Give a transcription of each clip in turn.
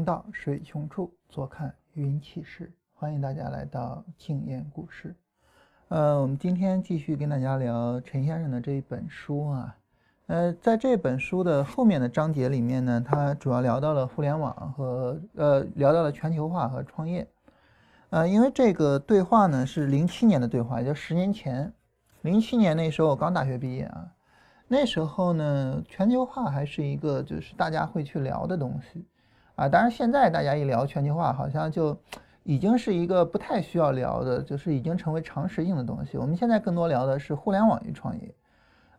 兵道，水穷处，坐看云起时。欢迎大家来到静言股市。呃，我们今天继续跟大家聊陈先生的这一本书啊。呃，在这本书的后面的章节里面呢，他主要聊到了互联网和呃，聊到了全球化和创业。呃，因为这个对话呢是零七年的对话，也就十年前。零七年那时候我刚大学毕业啊。那时候呢，全球化还是一个就是大家会去聊的东西，啊，当然现在大家一聊全球化，好像就已经是一个不太需要聊的，就是已经成为常识性的东西。我们现在更多聊的是互联网与创业，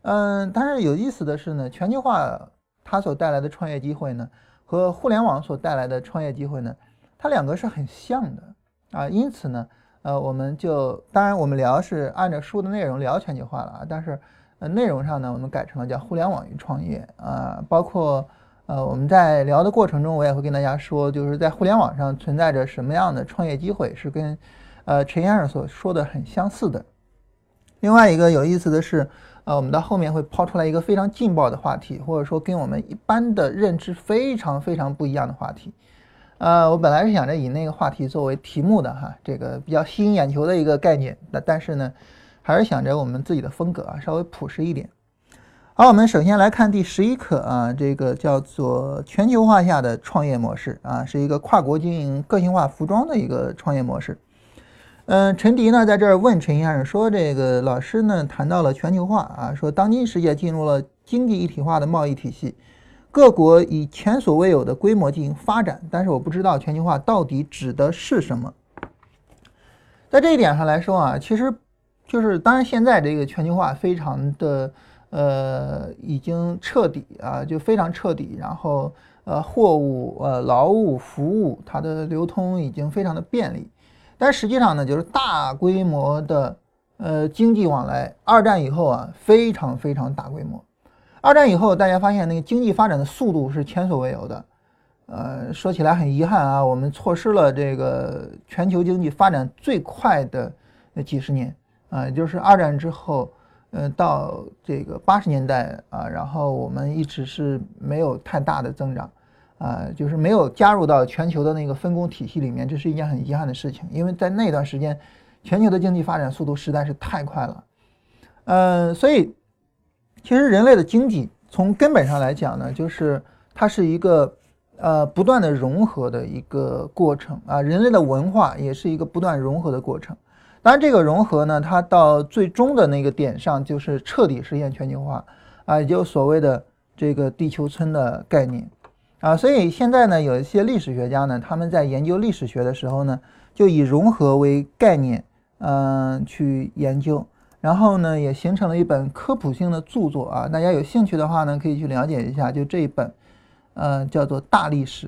嗯，但是有意思的是呢，全球化它所带来的创业机会呢，和互联网所带来的创业机会呢，它两个是很像的啊，因此呢，呃，我们就当然我们聊是按照书的内容聊全球化了啊，但是。呃，内容上呢，我们改成了叫互联网与创业啊，包括呃，我们在聊的过程中，我也会跟大家说，就是在互联网上存在着什么样的创业机会，是跟呃陈先生所说的很相似的。另外一个有意思的是，呃，我们到后面会抛出来一个非常劲爆的话题，或者说跟我们一般的认知非常非常不一样的话题。呃，我本来是想着以那个话题作为题目的哈，这个比较吸引眼球的一个概念，但但是呢。还是想着我们自己的风格啊，稍微朴实一点。好，我们首先来看第十一课啊，这个叫做全球化下的创业模式啊，是一个跨国经营个性化服装的一个创业模式。嗯，陈迪呢在这儿问陈先生说：“这个老师呢谈到了全球化啊，说当今世界进入了经济一体化的贸易体系，各国以前所未有的规模进行发展，但是我不知道全球化到底指的是什么。在这一点上来说啊，其实。就是，当然现在这个全球化非常的，呃，已经彻底啊，就非常彻底。然后，呃，货物、呃，劳务、服务，它的流通已经非常的便利。但实际上呢，就是大规模的，呃，经济往来，二战以后啊，非常非常大规模。二战以后，大家发现那个经济发展的速度是前所未有的。呃，说起来很遗憾啊，我们错失了这个全球经济发展最快的那几十年。啊，就是二战之后，呃，到这个八十年代啊，然后我们一直是没有太大的增长，啊，就是没有加入到全球的那个分工体系里面，这是一件很遗憾的事情，因为在那段时间，全球的经济发展速度实在是太快了，呃，所以其实人类的经济从根本上来讲呢，就是它是一个呃不断的融合的一个过程啊，人类的文化也是一个不断融合的过程。当然，这个融合呢，它到最终的那个点上，就是彻底实现全球化啊，也就所谓的这个地球村的概念啊。所以现在呢，有一些历史学家呢，他们在研究历史学的时候呢，就以融合为概念，嗯，去研究，然后呢，也形成了一本科普性的著作啊。大家有兴趣的话呢，可以去了解一下，就这一本，呃，叫做《大历史》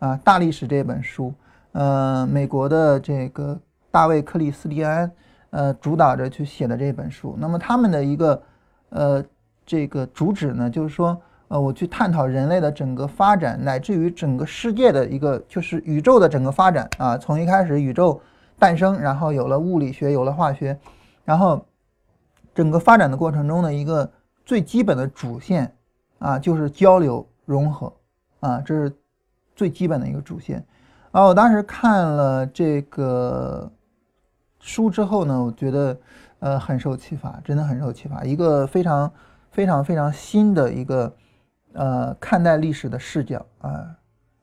啊，《大历史》这本书，呃，美国的这个。大卫·克里斯蒂安，呃，主导着去写的这本书。那么他们的一个，呃，这个主旨呢，就是说，呃，我去探讨人类的整个发展，乃至于整个世界的一个，就是宇宙的整个发展啊。从一开始宇宙诞生，然后有了物理学，有了化学，然后整个发展的过程中的一个最基本的主线啊，就是交流融合啊，这是最基本的一个主线。啊，我当时看了这个。书之后呢，我觉得，呃，很受启发，真的很受启发，一个非常非常非常新的一个，呃，看待历史的视角啊。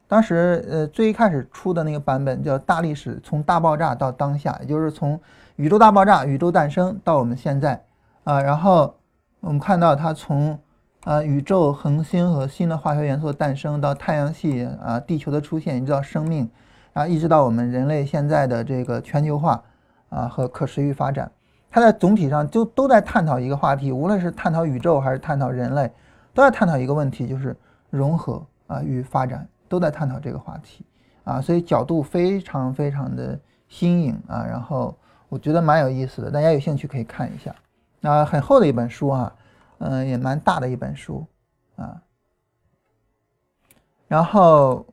当时，呃，最一开始出的那个版本叫《大历史：从大爆炸到当下》，也就是从宇宙大爆炸、宇宙诞生到我们现在啊。然后我们看到它从啊宇宙、恒星和新的化学元素诞生到太阳系啊、地球的出现，一直到生命啊，一直到我们人类现在的这个全球化。啊，和可持续发展，它在总体上就都在探讨一个话题，无论是探讨宇宙还是探讨人类，都在探讨一个问题，就是融合啊与发展，都在探讨这个话题啊，所以角度非常非常的新颖啊，然后我觉得蛮有意思的，大家有兴趣可以看一下。那很厚的一本书啊，嗯，也蛮大的一本书啊，然后。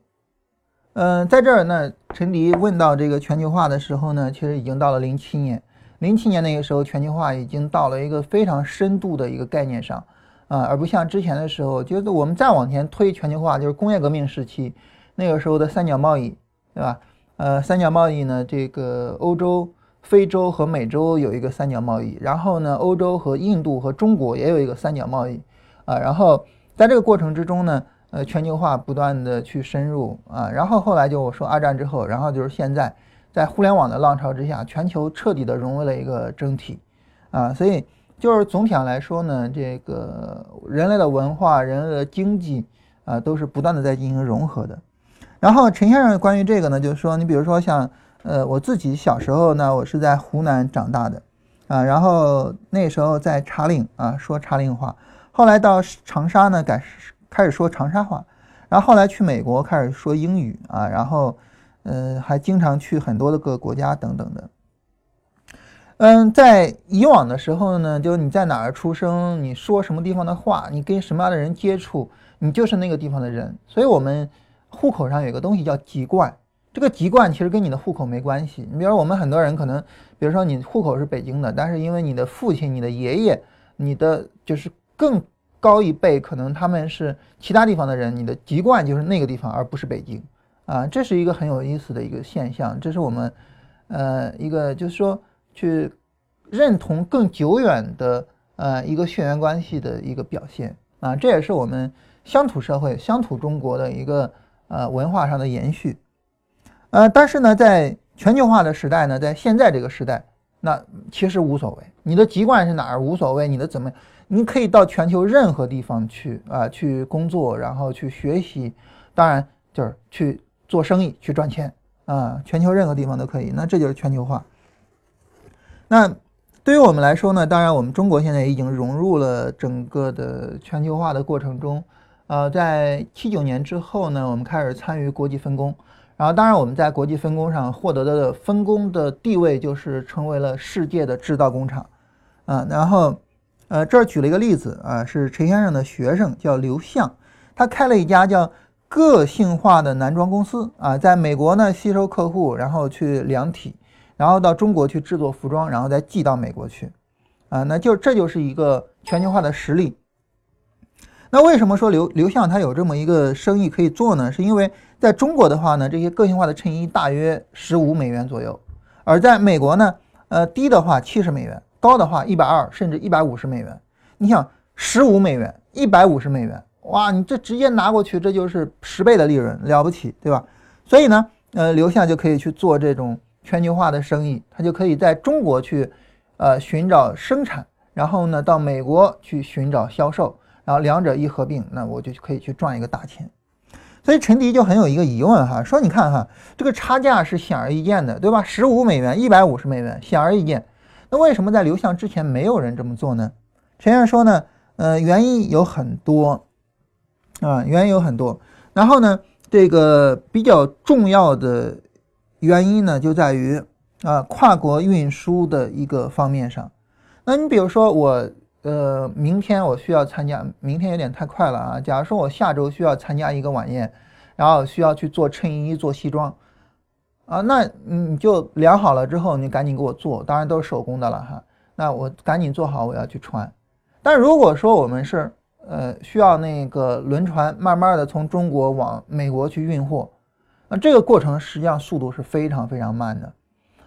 嗯，在这儿呢，陈迪问到这个全球化的时候呢，其实已经到了零七年。零七年那个时候，全球化已经到了一个非常深度的一个概念上，啊，而不像之前的时候，就是我们再往前推全球化，就是工业革命时期，那个时候的三角贸易，对吧？呃，三角贸易呢，这个欧洲、非洲和美洲有一个三角贸易，然后呢，欧洲和印度和中国也有一个三角贸易啊。然后在这个过程之中呢，呃，全球化不断的去深入啊。然后后来就我说二战之后，然后就是现在在互联网的浪潮之下，全球彻底的融为了一个整体啊。所以就是总体上来说呢，这个人类的文化、人类的经济啊，都是不断的在进行融合的。然后陈先生关于这个呢，就是说，你比如说像，呃，我自己小时候呢，我是在湖南长大的，啊，然后那时候在茶陵啊说茶陵话，后来到长沙呢改开始说长沙话，然后后来去美国开始说英语啊，然后，呃，还经常去很多的个国家等等的。嗯，在以往的时候呢，就你在哪儿出生，你说什么地方的话，你跟什么样的人接触，你就是那个地方的人，所以我们。户口上有个东西叫籍贯，这个籍贯其实跟你的户口没关系。你比如说，我们很多人可能，比如说你户口是北京的，但是因为你的父亲、你的爷爷、你的就是更高一辈，可能他们是其他地方的人，你的籍贯就是那个地方，而不是北京啊。这是一个很有意思的一个现象，这是我们呃一个就是说去认同更久远的呃一个血缘关系的一个表现啊。这也是我们乡土社会、乡土中国的一个。呃，文化上的延续，呃，但是呢，在全球化的时代呢，在现在这个时代，那其实无所谓，你的籍贯是哪儿无所谓，你的怎么，你可以到全球任何地方去啊，去工作，然后去学习，当然就是去做生意，去赚钱啊，全球任何地方都可以，那这就是全球化。那对于我们来说呢，当然我们中国现在已经融入了整个的全球化的过程中。呃，在七九年之后呢，我们开始参与国际分工，然后当然我们在国际分工上获得的分工的地位就是成为了世界的制造工厂，啊，然后，呃，这儿举了一个例子啊，是陈先生的学生叫刘向，他开了一家叫个性化的男装公司啊，在美国呢吸收客户，然后去量体，然后到中国去制作服装，然后再寄到美国去，啊，那就这就是一个全球化的实例。那为什么说刘刘向他有这么一个生意可以做呢？是因为在中国的话呢，这些个性化的衬衣大约十五美元左右，而在美国呢，呃，低的话七十美元，高的话一百二甚至一百五十美元。你想十五美元、一百五十美元，哇，你这直接拿过去，这就是十倍的利润，了不起，对吧？所以呢，呃，刘向就可以去做这种全球化的生意，他就可以在中国去，呃，寻找生产，然后呢，到美国去寻找销售。然后两者一合并，那我就可以去赚一个大钱。所以陈迪就很有一个疑问哈，说你看哈，这个差价是显而易见的，对吧？十五美元、一百五十美元，显而易见。那为什么在刘向之前没有人这么做呢？陈先生说呢，呃，原因有很多啊，原因有很多。然后呢，这个比较重要的原因呢，就在于啊，跨国运输的一个方面上。那你比如说我。呃，明天我需要参加，明天有点太快了啊。假如说我下周需要参加一个晚宴，然后需要去做衬衣、做西装，啊，那你就量好了之后，你赶紧给我做，当然都是手工的了哈。那我赶紧做好，我要去穿。但如果说我们是呃需要那个轮船慢慢的从中国往美国去运货，那这个过程实际上速度是非常非常慢的，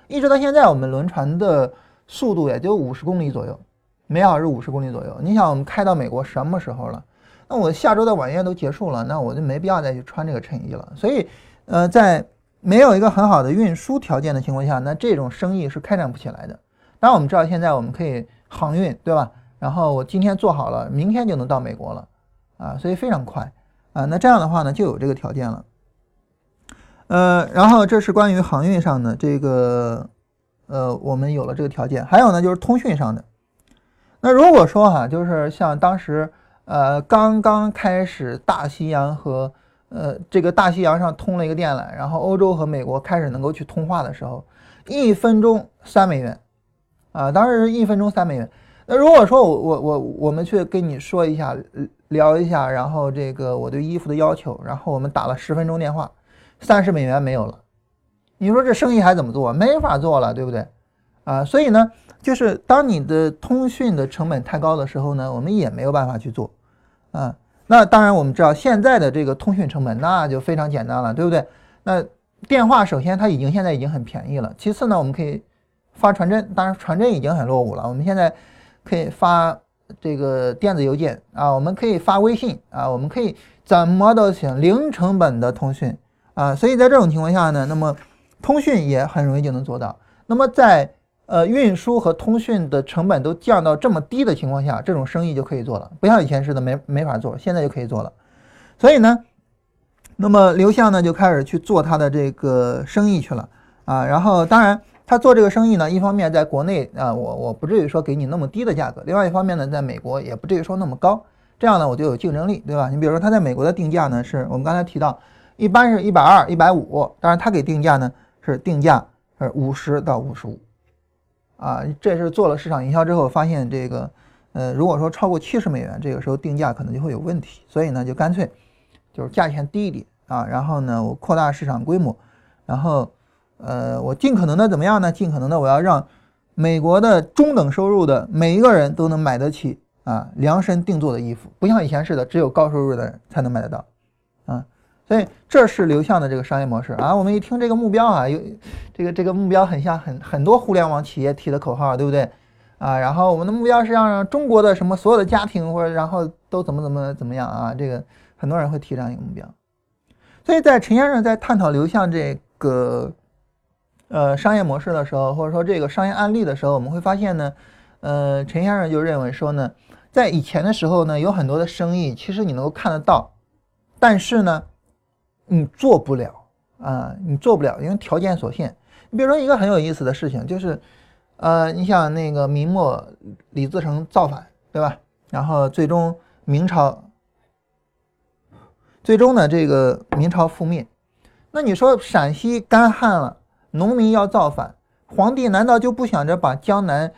一直到现在我们轮船的速度也就五十公里左右。每小时五十公里左右，你想我们开到美国什么时候了？那我下周的晚宴都结束了，那我就没必要再去穿这个衬衣了。所以，呃，在没有一个很好的运输条件的情况下，那这种生意是开展不起来的。当然，我们知道现在我们可以航运，对吧？然后我今天做好了，明天就能到美国了，啊，所以非常快，啊，那这样的话呢，就有这个条件了。呃，然后这是关于航运上的这个，呃，我们有了这个条件，还有呢就是通讯上的。那如果说哈，就是像当时，呃，刚刚开始大西洋和呃这个大西洋上通了一个电缆，然后欧洲和美国开始能够去通话的时候，一分钟三美元，啊，当时是一分钟三美元。那如果说我我我我们去跟你说一下聊一下，然后这个我对衣服的要求，然后我们打了十分钟电话，三十美元没有了，你说这生意还怎么做？没法做了，对不对？啊，所以呢。就是当你的通讯的成本太高的时候呢，我们也没有办法去做，啊，那当然我们知道现在的这个通讯成本那就非常简单了，对不对？那电话首先它已经现在已经很便宜了，其次呢我们可以发传真，当然传真已经很落伍了，我们现在可以发这个电子邮件啊，我们可以发微信啊，我们可以怎么都行，零成本的通讯啊，所以在这种情况下呢，那么通讯也很容易就能做到。那么在呃运输和通讯的成本都降到这么低的情况下，这种生意就可以做了，不像以前似的没没法做，现在就可以做了。所以呢，那么刘向呢就开始去做他的这个生意去了啊。然后当然他做这个生意呢，一方面在国内啊，我我不至于说给你那么低的价格；另外一方面呢，在美国也不至于说那么高，这样呢我就有竞争力，对吧？你比如说他在美国的定价呢，是我们刚才提到，一般是一百二、一百五，当然他给定价呢是定价。是五十到五十五，啊，这是做了市场营销之后发现这个，呃，如果说超过七十美元，这个时候定价可能就会有问题，所以呢，就干脆就是价钱低一点啊，然后呢，我扩大市场规模，然后，呃，我尽可能的怎么样呢？尽可能的我要让美国的中等收入的每一个人都能买得起啊量身定做的衣服，不像以前似的，只有高收入的人才能买得到，所以这是流向的这个商业模式啊！我们一听这个目标啊，有这个这个目标很像很很多互联网企业提的口号，对不对？啊，然后我们的目标是让中国的什么所有的家庭或者然后都怎么怎么怎么样啊？这个很多人会提这样一个目标。所以在陈先生在探讨流向这个呃商业模式的时候，或者说这个商业案例的时候，我们会发现呢，呃，陈先生就认为说呢，在以前的时候呢，有很多的生意其实你能够看得到，但是呢。你做不了啊，你做不了，因为条件所限。你比如说一个很有意思的事情，就是，呃，你像那个明末李自成造反，对吧？然后最终明朝，最终呢这个明朝覆灭。那你说陕西干旱了，农民要造反，皇帝难道就不想着把江南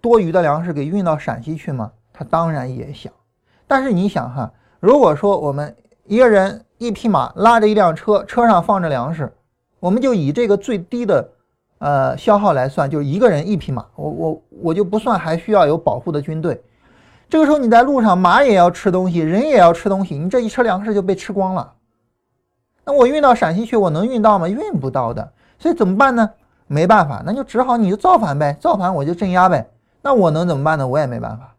多余的粮食给运到陕西去吗？他当然也想。但是你想哈，如果说我们一个人。一匹马拉着一辆车，车上放着粮食，我们就以这个最低的呃消耗来算，就是一个人一匹马，我我我就不算还需要有保护的军队。这个时候你在路上，马也要吃东西，人也要吃东西，你这一车粮食就被吃光了。那我运到陕西去，我能运到吗？运不到的。所以怎么办呢？没办法，那就只好你就造反呗，造反我就镇压呗。那我能怎么办呢？我也没办法。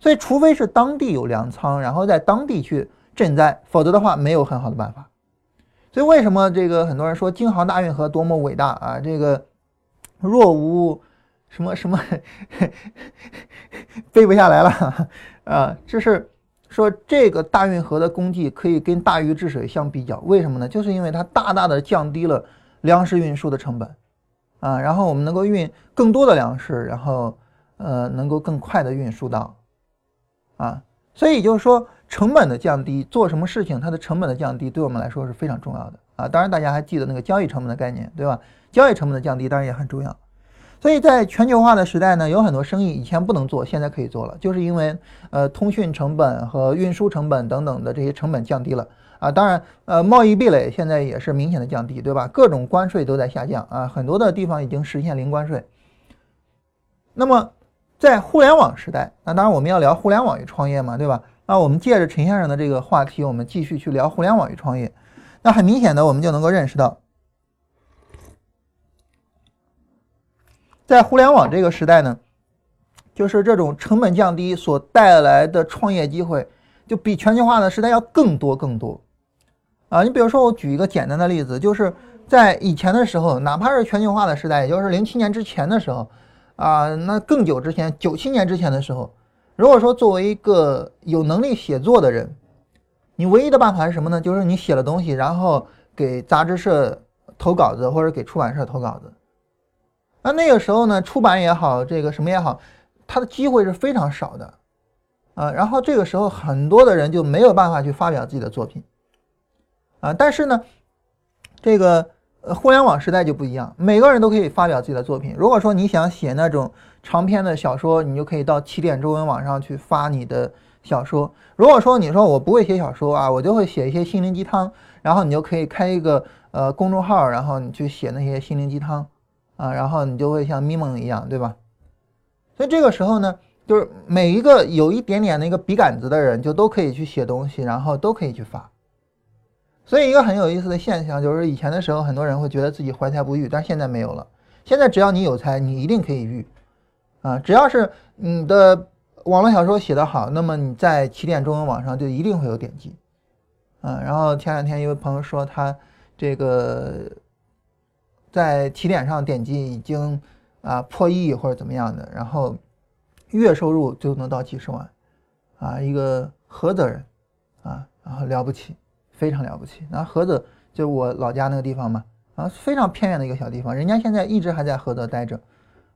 所以除非是当地有粮仓，然后在当地去。赈灾，否则的话没有很好的办法。所以为什么这个很多人说京杭大运河多么伟大啊？这个若无什么什么 背不下来了啊？这是说这个大运河的功绩可以跟大禹治水相比较。为什么呢？就是因为它大大的降低了粮食运输的成本啊，然后我们能够运更多的粮食，然后呃能够更快的运输到啊。所以就是说。成本的降低，做什么事情它的成本的降低对我们来说是非常重要的啊！当然，大家还记得那个交易成本的概念，对吧？交易成本的降低当然也很重要。所以在全球化的时代呢，有很多生意以前不能做，现在可以做了，就是因为呃通讯成本和运输成本等等的这些成本降低了啊。当然，呃贸易壁垒现在也是明显的降低，对吧？各种关税都在下降啊，很多的地方已经实现零关税。那么在互联网时代，那当然我们要聊互联网与创业嘛，对吧？那我们借着陈先生的这个话题，我们继续去聊互联网与创业。那很明显的，我们就能够认识到，在互联网这个时代呢，就是这种成本降低所带来的创业机会，就比全球化的时代要更多更多。啊，你比如说，我举一个简单的例子，就是在以前的时候，哪怕是全球化的时代，也就是零七年之前的时候，啊，那更久之前，九七年之前的时候。如果说作为一个有能力写作的人，你唯一的办法是什么呢？就是你写了东西，然后给杂志社投稿子或者给出版社投稿子。那那个时候呢，出版也好，这个什么也好，它的机会是非常少的啊。然后这个时候很多的人就没有办法去发表自己的作品啊。但是呢，这个。呃，互联网时代就不一样，每个人都可以发表自己的作品。如果说你想写那种长篇的小说，你就可以到起点中文网上去发你的小说。如果说你说我不会写小说啊，我就会写一些心灵鸡汤，然后你就可以开一个呃公众号，然后你去写那些心灵鸡汤啊，然后你就会像咪蒙一样，对吧？所以这个时候呢，就是每一个有一点点那个笔杆子的人，就都可以去写东西，然后都可以去发。所以一个很有意思的现象就是，以前的时候很多人会觉得自己怀才不遇，但现在没有了。现在只要你有才，你一定可以遇，啊，只要是你的网络小说写得好，那么你在起点中文网上就一定会有点击，啊。然后前两天一位朋友说他这个在起点上点击已经啊破亿或者怎么样的，然后月收入就能到几十万，啊，一个菏泽人，啊，然后了不起。非常了不起，那菏泽就我老家那个地方嘛，啊，非常偏远的一个小地方，人家现在一直还在菏泽待着，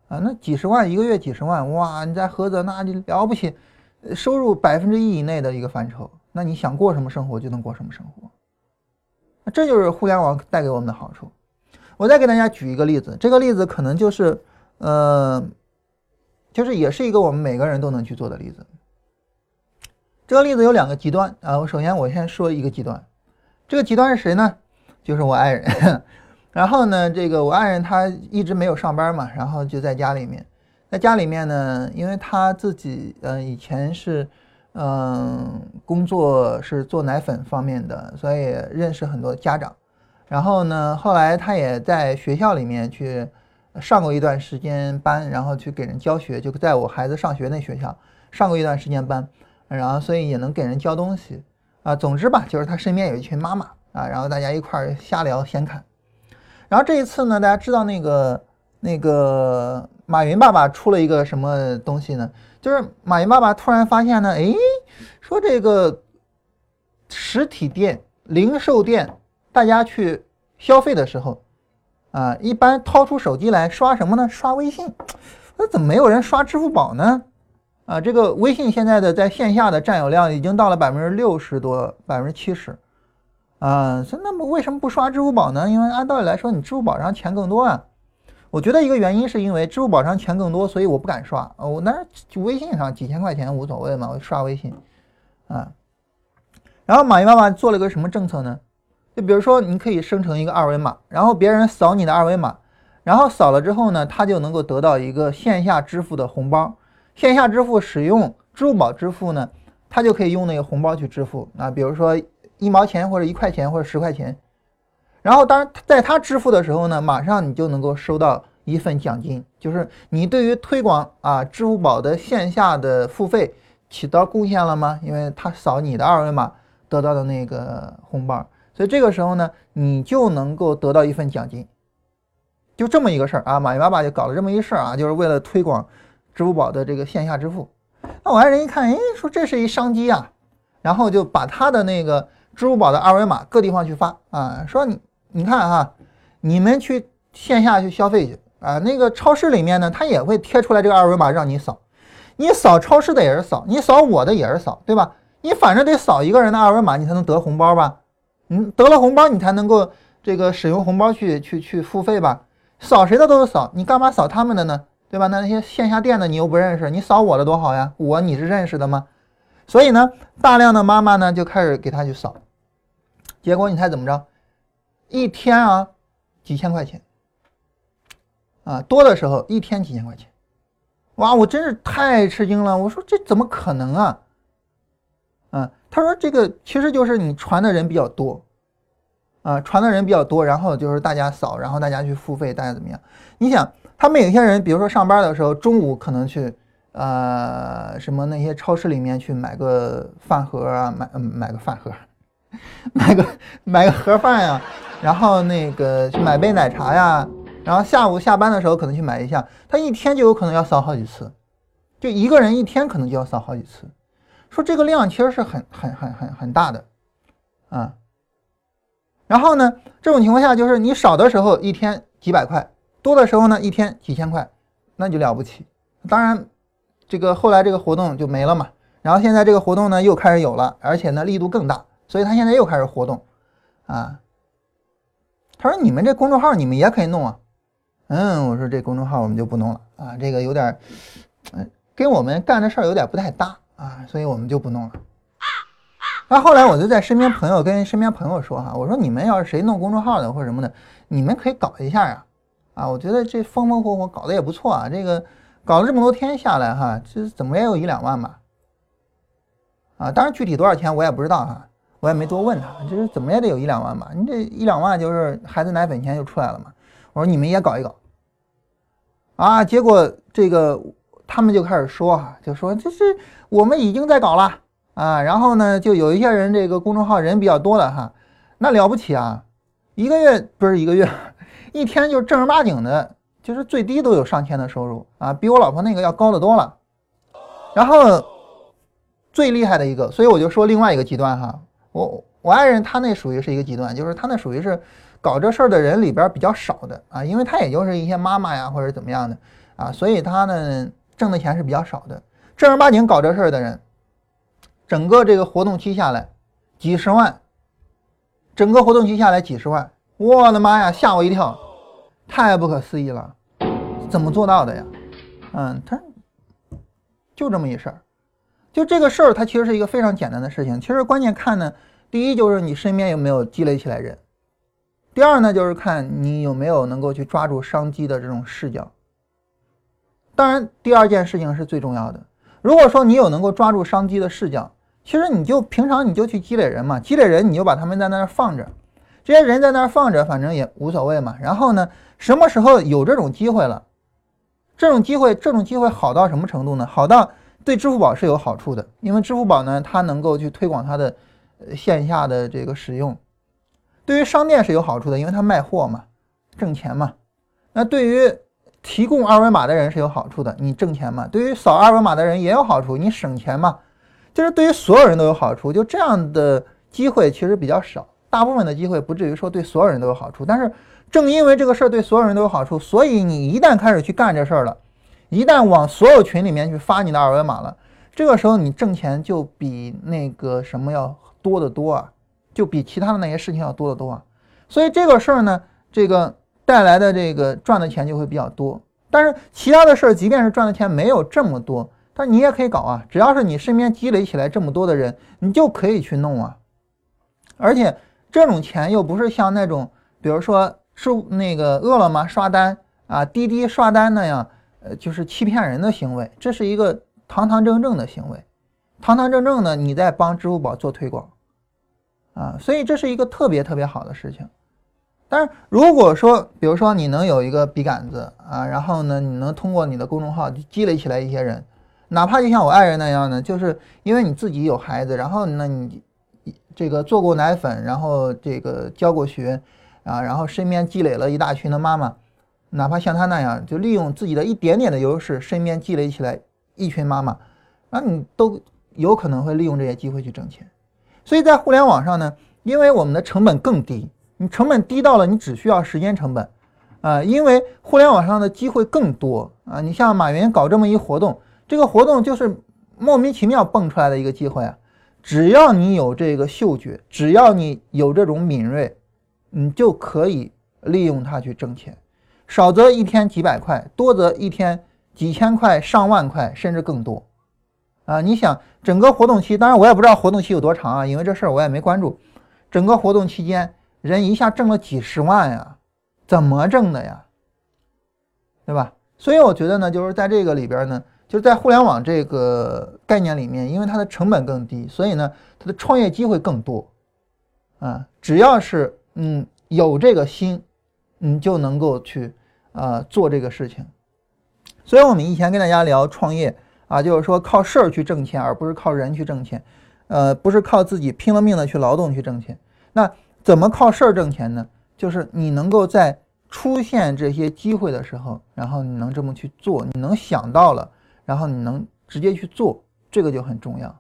啊，那几十万一个月几十万，哇，你在菏泽那就了不起，收入百分之一以内的一个范畴，那你想过什么生活就能过什么生活，那这就是互联网带给我们的好处。我再给大家举一个例子，这个例子可能就是，呃，就是也是一个我们每个人都能去做的例子。这个例子有两个极端啊，我首先我先说一个极端。这个极端是谁呢？就是我爱人。然后呢，这个我爱人他一直没有上班嘛，然后就在家里面。在家里面呢，因为他自己嗯以前是嗯工作是做奶粉方面的，所以认识很多家长。然后呢，后来他也在学校里面去上过一段时间班，然后去给人教学，就在我孩子上学那学校上过一段时间班，然后所以也能给人教东西。啊，总之吧，就是他身边有一群妈妈啊，然后大家一块儿瞎聊闲侃。然后这一次呢，大家知道那个那个马云爸爸出了一个什么东西呢？就是马云爸爸突然发现呢，哎，说这个实体店、零售店，大家去消费的时候啊，一般掏出手机来刷什么呢？刷微信。那怎么没有人刷支付宝呢？啊，这个微信现在的在线下的占有量已经到了百分之六十多，百分之七十，啊，那么为什么不刷支付宝呢？因为按道理来说，你支付宝上钱更多啊。我觉得一个原因是因为支付宝上钱更多，所以我不敢刷。我那微信上几千块钱无所谓嘛，我刷微信，啊。然后马云爸爸做了个什么政策呢？就比如说，你可以生成一个二维码，然后别人扫你的二维码，然后扫了之后呢，他就能够得到一个线下支付的红包。线下支付使用支付宝支付呢，他就可以用那个红包去支付啊，比如说一毛钱或者一块钱或者十块钱，然后当然在他支付的时候呢，马上你就能够收到一份奖金，就是你对于推广啊支付宝的线下的付费起到贡献了吗？因为他扫你的二维码得到的那个红包，所以这个时候呢，你就能够得到一份奖金，就这么一个事儿啊，马云爸爸就搞了这么一事儿啊，就是为了推广。支付宝的这个线下支付，那我爱人一看，哎，说这是一商机啊，然后就把他的那个支付宝的二维码各地方去发啊，说你你看哈，你们去线下去消费去啊，那个超市里面呢，他也会贴出来这个二维码让你扫，你扫超市的也是扫，你扫我的也是扫，对吧？你反正得扫一个人的二维码，你才能得红包吧？嗯，得了红包你才能够这个使用红包去去去付费吧？扫谁的都是扫，你干嘛扫他们的呢？对吧？那那些线下店的你又不认识，你扫我的多好呀！我你是认识的吗？所以呢，大量的妈妈呢就开始给他去扫，结果你猜怎么着？一天啊几千块钱啊，多的时候一天几千块钱，哇！我真是太吃惊了。我说这怎么可能啊？啊，他说这个其实就是你传的人比较多啊，传的人比较多，然后就是大家扫，然后大家去付费，大家怎么样？你想。他们有些人，比如说上班的时候，中午可能去，呃，什么那些超市里面去买个饭盒啊，买买个饭盒，买个买个盒饭呀，然后那个去买杯奶茶呀，然后下午下班的时候可能去买一下，他一天就有可能要扫好几次，就一个人一天可能就要扫好几次，说这个量其实是很很很很很大的，啊，然后呢，这种情况下就是你少的时候一天几百块。多的时候呢，一天几千块，那就了不起。当然，这个后来这个活动就没了嘛。然后现在这个活动呢又开始有了，而且呢力度更大，所以他现在又开始活动啊。他说：“你们这公众号你们也可以弄啊。”嗯，我说这公众号我们就不弄了啊，这个有点，嗯，跟我们干的事儿有点不太搭啊，所以我们就不弄了。那后来我就在身边朋友跟身边朋友说哈，我说你们要是谁弄公众号的或者什么的，你们可以搞一下呀。啊，啊我觉得这风风火火搞得也不错啊，这个搞了这么多天下来哈，这怎么也有一两万吧？啊，当然具体多少钱我也不知道哈，我也没多问他，就是怎么也得有一两万吧？你这一两万就是孩子奶粉钱就出来了嘛。我说你们也搞一搞，啊，结果这个他们就开始说哈，就说这是我们已经在搞了啊，然后呢，就有一些人这个公众号人比较多的哈，那了不起啊，一个月不是一个月，一天就正儿八经的，就是最低都有上千的收入啊，比我老婆那个要高得多了，然后最厉害的一个，所以我就说另外一个极端哈，我我爱人他那属于是一个极端，就是他那属于是。搞这事儿的人里边比较少的啊，因为他也就是一些妈妈呀或者怎么样的啊，所以他呢挣的钱是比较少的。正儿八经搞这事儿的人，整个这个活动期下来几十万，整个活动期下来几十万，我的妈呀，吓我一跳，太不可思议了，怎么做到的呀？嗯，他就这么一事儿，就这个事儿，它其实是一个非常简单的事情。其实关键看呢，第一就是你身边有没有积累起来人。第二呢，就是看你有没有能够去抓住商机的这种视角。当然，第二件事情是最重要的。如果说你有能够抓住商机的视角，其实你就平常你就去积累人嘛，积累人你就把他们在那儿放着，这些人在那儿放着，反正也无所谓嘛。然后呢，什么时候有这种机会了，这种机会，这种机会好到什么程度呢？好到对支付宝是有好处的，因为支付宝呢，它能够去推广它的线下的这个使用。对于商店是有好处的，因为它卖货嘛，挣钱嘛。那对于提供二维码的人是有好处的，你挣钱嘛。对于扫二维码的人也有好处，你省钱嘛。就是对于所有人都有好处，就这样的机会其实比较少。大部分的机会不至于说对所有人都有好处，但是正因为这个事儿对所有人都有好处，所以你一旦开始去干这事儿了，一旦往所有群里面去发你的二维码了，这个时候你挣钱就比那个什么要多得多啊。就比其他的那些事情要多得多啊，所以这个事儿呢，这个带来的这个赚的钱就会比较多。但是其他的事儿，即便是赚的钱没有这么多，但你也可以搞啊，只要是你身边积累起来这么多的人，你就可以去弄啊。而且这种钱又不是像那种，比如说是那个饿了么刷单啊、滴滴刷单那样，呃，就是欺骗人的行为，这是一个堂堂正正的行为，堂堂正正的你在帮支付宝做推广。啊，所以这是一个特别特别好的事情。但是如果说，比如说你能有一个笔杆子啊，然后呢，你能通过你的公众号积累起来一些人，哪怕就像我爱人那样呢，就是因为你自己有孩子，然后呢，你这个做过奶粉，然后这个教过学啊，然后身边积累了一大群的妈妈，哪怕像他那样，就利用自己的一点点的优势，身边积累起来一群妈妈，那你都有可能会利用这些机会去挣钱。所以在互联网上呢，因为我们的成本更低，你成本低到了，你只需要时间成本，啊，因为互联网上的机会更多啊。你像马云搞这么一活动，这个活动就是莫名其妙蹦出来的一个机会啊。只要你有这个嗅觉，只要你有这种敏锐，你就可以利用它去挣钱，少则一天几百块，多则一天几千块、上万块，甚至更多。啊，你想整个活动期，当然我也不知道活动期有多长啊，因为这事儿我也没关注。整个活动期间，人一下挣了几十万呀，怎么挣的呀？对吧？所以我觉得呢，就是在这个里边呢，就是在互联网这个概念里面，因为它的成本更低，所以呢，它的创业机会更多。啊，只要是嗯有这个心，你就能够去啊做这个事情。所以我们以前跟大家聊创业。啊，就是说靠事儿去挣钱，而不是靠人去挣钱，呃，不是靠自己拼了命的去劳动去挣钱。那怎么靠事儿挣钱呢？就是你能够在出现这些机会的时候，然后你能这么去做，你能想到了，然后你能直接去做，这个就很重要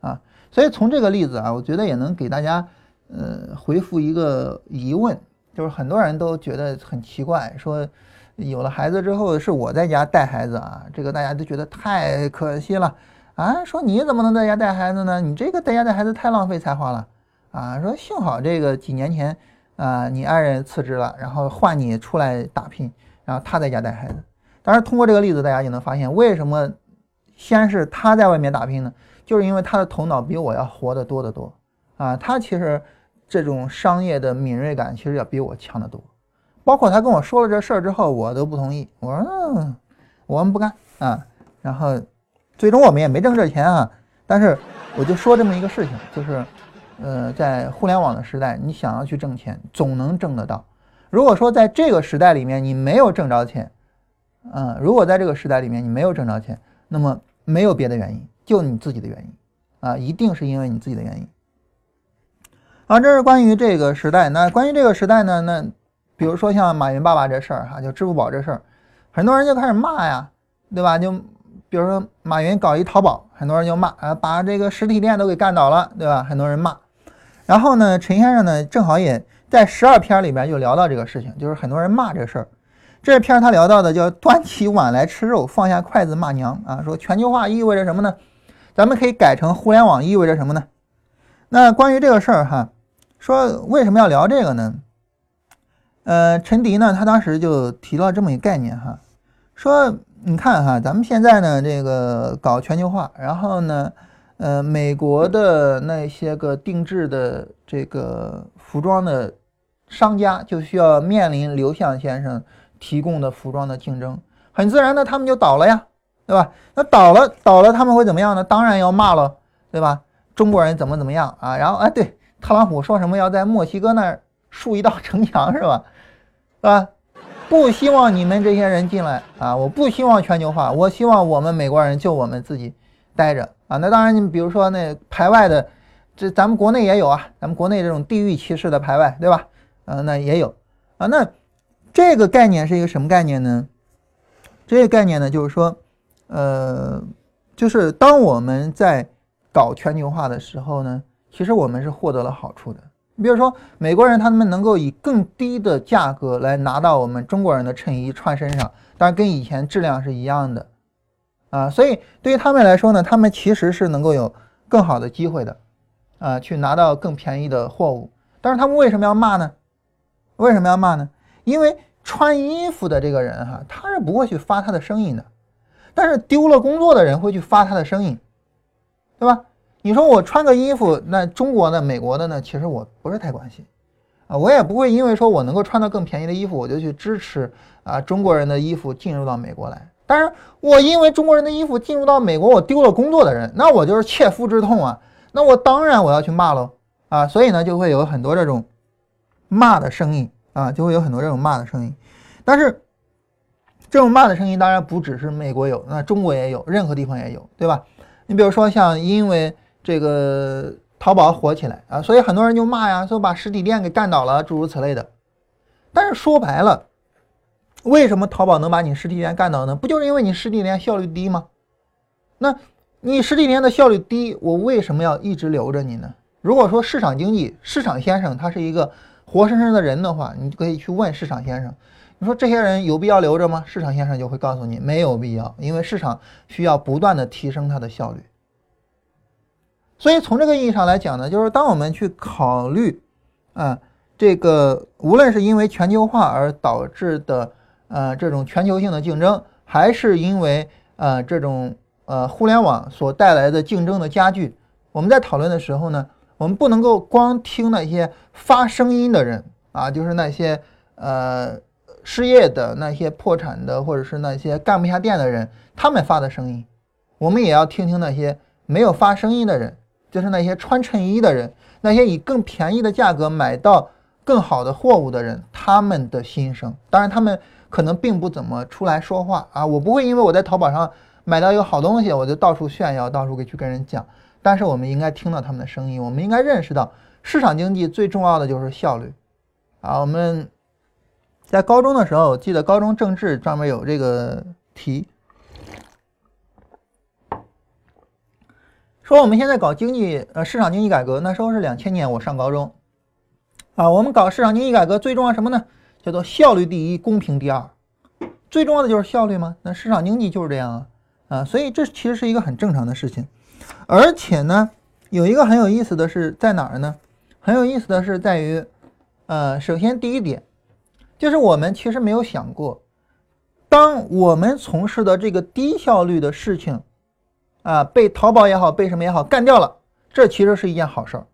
啊。所以从这个例子啊，我觉得也能给大家呃回复一个疑问，就是很多人都觉得很奇怪，说。有了孩子之后是我在家带孩子啊，这个大家都觉得太可惜了啊。说你怎么能在家带孩子呢？你这个在家带孩子太浪费才华了啊。说幸好这个几年前啊，你爱人辞职了，然后换你出来打拼，然后他在家带孩子。当然，通过这个例子，大家就能发现为什么先是他在外面打拼呢？就是因为他的头脑比我要活得多得多啊。他其实这种商业的敏锐感其实要比我强得多。包括他跟我说了这事儿之后，我都不同意。我说，嗯我们不干啊。然后最终我们也没挣这钱啊。但是我就说这么一个事情，就是，呃，在互联网的时代，你想要去挣钱，总能挣得到。如果说在这个时代里面你没有挣着钱，嗯，如果在这个时代里面你没有挣着钱，那么没有别的原因，就你自己的原因啊，一定是因为你自己的原因。好，这是关于这个时代。那关于这个时代呢？那比如说像马云爸爸这事儿哈，就支付宝这事儿，很多人就开始骂呀，对吧？就比如说马云搞一淘宝，很多人就骂啊，把这个实体店都给干倒了，对吧？很多人骂。然后呢，陈先生呢，正好也在十二篇里边就聊到这个事情，就是很多人骂这事儿。这篇他聊到的叫“端起碗来吃肉，放下筷子骂娘”啊，说全球化意味着什么呢？咱们可以改成互联网意味着什么呢？那关于这个事儿哈。说为什么要聊这个呢？呃，陈迪呢，他当时就提到这么一个概念哈，说你看哈，咱们现在呢这个搞全球化，然后呢，呃，美国的那些个定制的这个服装的商家就需要面临刘向先生提供的服装的竞争，很自然的他们就倒了呀，对吧？那倒了倒了他们会怎么样呢？当然要骂了，对吧？中国人怎么怎么样啊？然后哎对。特朗普说什么要在墨西哥那儿竖一道城墙是吧？啊？不希望你们这些人进来啊！我不希望全球化，我希望我们美国人就我们自己待着啊！那当然，你比如说那排外的，这咱们国内也有啊，咱们国内这种地域歧视的排外，对吧？嗯，那也有啊。那这个概念是一个什么概念呢？这个概念呢，就是说，呃，就是当我们在搞全球化的时候呢。其实我们是获得了好处的。你比如说，美国人他们能够以更低的价格来拿到我们中国人的衬衣穿身上，当然跟以前质量是一样的啊。所以对于他们来说呢，他们其实是能够有更好的机会的啊，去拿到更便宜的货物。但是他们为什么要骂呢？为什么要骂呢？因为穿衣服的这个人哈，他是不会去发他的声音的，但是丢了工作的人会去发他的声音，对吧？你说我穿个衣服，那中国的、美国的呢？其实我不是太关心，啊，我也不会因为说我能够穿到更便宜的衣服，我就去支持啊中国人的衣服进入到美国来。但是我因为中国人的衣服进入到美国，我丢了工作的人，那我就是切肤之痛啊！那我当然我要去骂喽，啊，所以呢就会有很多这种骂的声音啊，就会有很多这种骂的声音。但是这种骂的声音当然不只是美国有，那中国也有，任何地方也有，对吧？你比如说像因为这个淘宝火起来啊，所以很多人就骂呀，说把实体店给干倒了，诸如此类的。但是说白了，为什么淘宝能把你实体店干倒呢？不就是因为你实体店效率低吗？那你实体店的效率低，我为什么要一直留着你呢？如果说市场经济，市场先生他是一个活生生的人的话，你可以去问市场先生，你说这些人有必要留着吗？市场先生就会告诉你没有必要，因为市场需要不断的提升它的效率。所以从这个意义上来讲呢，就是当我们去考虑，啊，这个无论是因为全球化而导致的，呃，这种全球性的竞争，还是因为呃这种呃互联网所带来的竞争的加剧，我们在讨论的时候呢，我们不能够光听那些发声音的人啊，就是那些呃失业的、那些破产的，或者是那些干不下店的人，他们发的声音，我们也要听听那些没有发声音的人。就是那些穿衬衣的人，那些以更便宜的价格买到更好的货物的人，他们的心声。当然，他们可能并不怎么出来说话啊。我不会因为我在淘宝上买到一个好东西，我就到处炫耀，到处给去跟人讲。但是，我们应该听到他们的声音，我们应该认识到，市场经济最重要的就是效率啊。我们在高中的时候，记得高中政治专门有这个题。说我们现在搞经济，呃，市场经济改革，那时候是两千年，我上高中，啊，我们搞市场经济改革最重要什么呢？叫做效率第一，公平第二，最重要的就是效率吗？那市场经济就是这样啊，啊，所以这其实是一个很正常的事情，而且呢，有一个很有意思的是在哪儿呢？很有意思的是在于，呃，首先第一点，就是我们其实没有想过，当我们从事的这个低效率的事情。啊，被淘宝也好，被什么也好干掉了，这其实是一件好事儿。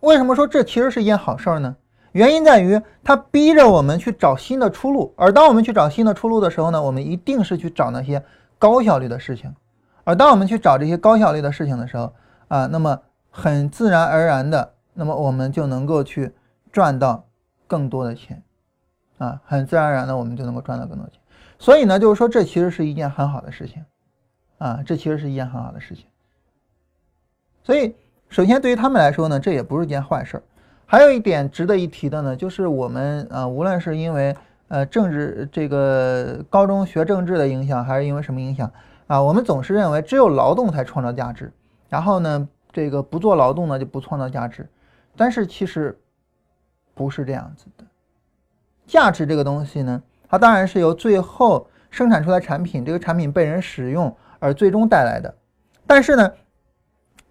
为什么说这其实是一件好事儿呢？原因在于它逼着我们去找新的出路，而当我们去找新的出路的时候呢，我们一定是去找那些高效率的事情，而当我们去找这些高效率的事情的时候，啊，那么很自然而然的，那么我们就能够去赚到更多的钱，啊，很自然而然的我们就能够赚到更多钱。所以呢，就是说这其实是一件很好的事情，啊，这其实是一件很好的事情。所以，首先对于他们来说呢，这也不是一件坏事儿。还有一点值得一提的呢，就是我们啊，无论是因为呃政治这个高中学政治的影响，还是因为什么影响啊，我们总是认为只有劳动才创造价值，然后呢，这个不做劳动呢就不创造价值。但是其实不是这样子的，价值这个东西呢，它当然是由最后生产出来产品，这个产品被人使用而最终带来的。但是呢，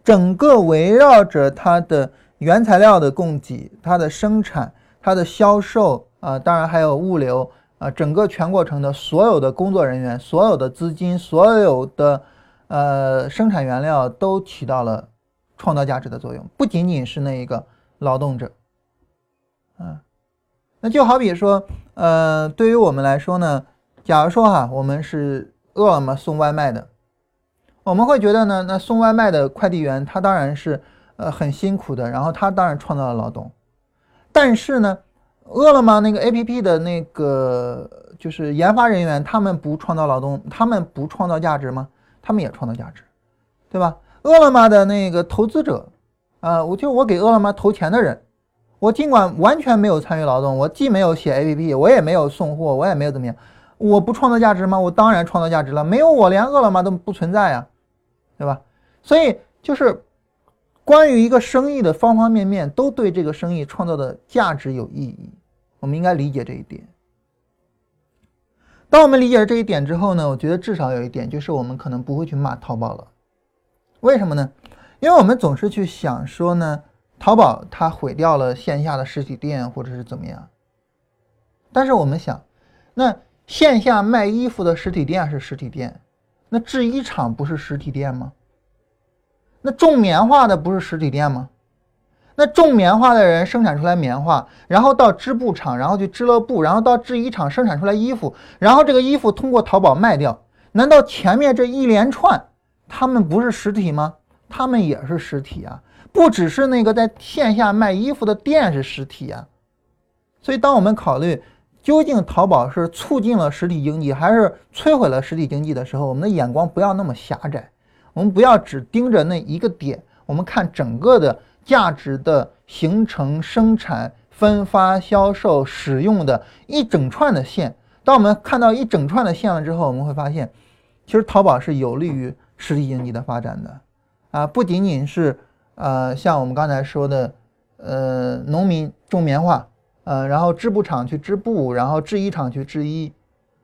整个围绕着它的。原材料的供给、它的生产、它的销售啊，当然还有物流啊，整个全过程的所有的工作人员、所有的资金、所有的呃生产原料都起到了创造价值的作用，不仅仅是那一个劳动者啊。那就好比说，呃，对于我们来说呢，假如说哈，我们是饿了么送外卖的，我们会觉得呢，那送外卖的快递员他当然是。呃，很辛苦的，然后他当然创造了劳动，但是呢，饿了么那个 A P P 的那个就是研发人员，他们不创造劳动，他们不创造价值吗？他们也创造价值，对吧？饿了么的那个投资者，啊，我就我给饿了么投钱的人，我尽管完全没有参与劳动，我既没有写 A P P，我也没有送货，我也没有怎么样，我不创造价值吗？我当然创造价值了，没有我连饿了么都不存在呀，对吧？所以就是。关于一个生意的方方面面，都对这个生意创造的价值有意义。我们应该理解这一点。当我们理解了这一点之后呢，我觉得至少有一点，就是我们可能不会去骂淘宝了。为什么呢？因为我们总是去想说呢，淘宝它毁掉了线下的实体店，或者是怎么样。但是我们想，那线下卖衣服的实体店是实体店，那制衣厂不是实体店吗？那种棉花的不是实体店吗？那种棉花的人生产出来棉花，然后到织布厂，然后去织了布，然后到制衣厂生产出来衣服，然后这个衣服通过淘宝卖掉。难道前面这一连串他们不是实体吗？他们也是实体啊，不只是那个在线下卖衣服的店是实体啊。所以，当我们考虑究竟淘宝是促进了实体经济还是摧毁了实体经济的时候，我们的眼光不要那么狭窄。我们不要只盯着那一个点，我们看整个的价值的形成、生产、分发、销售、使用的一整串的线。当我们看到一整串的线了之后，我们会发现，其实淘宝是有利于实体经济的发展的。啊，不仅仅是呃像我们刚才说的，呃农民种棉花，呃然后织布厂去织布，然后制衣厂去制衣，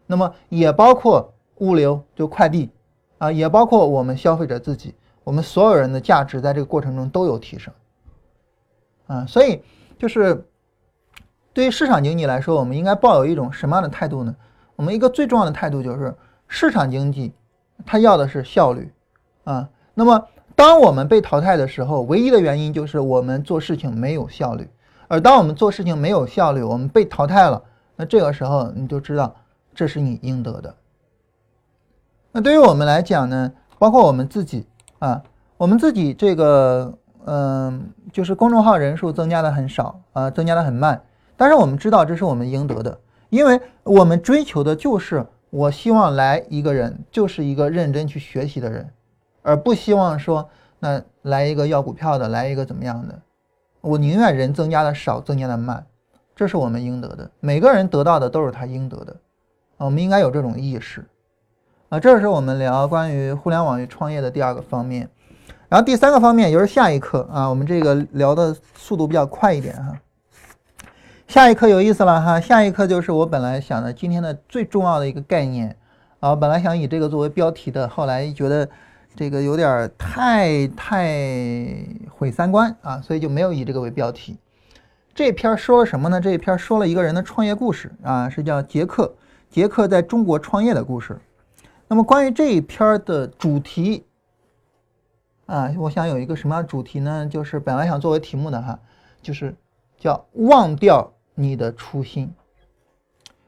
那么也包括物流，就快递。啊，也包括我们消费者自己，我们所有人的价值在这个过程中都有提升。啊，所以就是对于市场经济来说，我们应该抱有一种什么样的态度呢？我们一个最重要的态度就是市场经济它要的是效率啊。那么当我们被淘汰的时候，唯一的原因就是我们做事情没有效率。而当我们做事情没有效率，我们被淘汰了，那这个时候你就知道这是你应得的。那对于我们来讲呢，包括我们自己啊，我们自己这个，嗯，就是公众号人数增加的很少啊，增加的很慢。但是我们知道这是我们应得的，因为我们追求的就是我希望来一个人就是一个认真去学习的人，而不希望说那来一个要股票的，来一个怎么样的。我宁愿人增加的少，增加的慢，这是我们应得的。每个人得到的都是他应得的，我们应该有这种意识。啊，这是我们聊关于互联网与创业的第二个方面，然后第三个方面就是下一课啊，我们这个聊的速度比较快一点哈。下一课有意思了哈，下一课就是我本来想的今天的最重要的一个概念啊，本来想以这个作为标题的，后来觉得这个有点太太毁三观啊，所以就没有以这个为标题。这篇说了什么呢？这一篇说了一个人的创业故事啊，是叫杰克，杰克在中国创业的故事。那么关于这一篇的主题啊，我想有一个什么样的主题呢？就是本来想作为题目的哈，就是叫忘掉你的初心。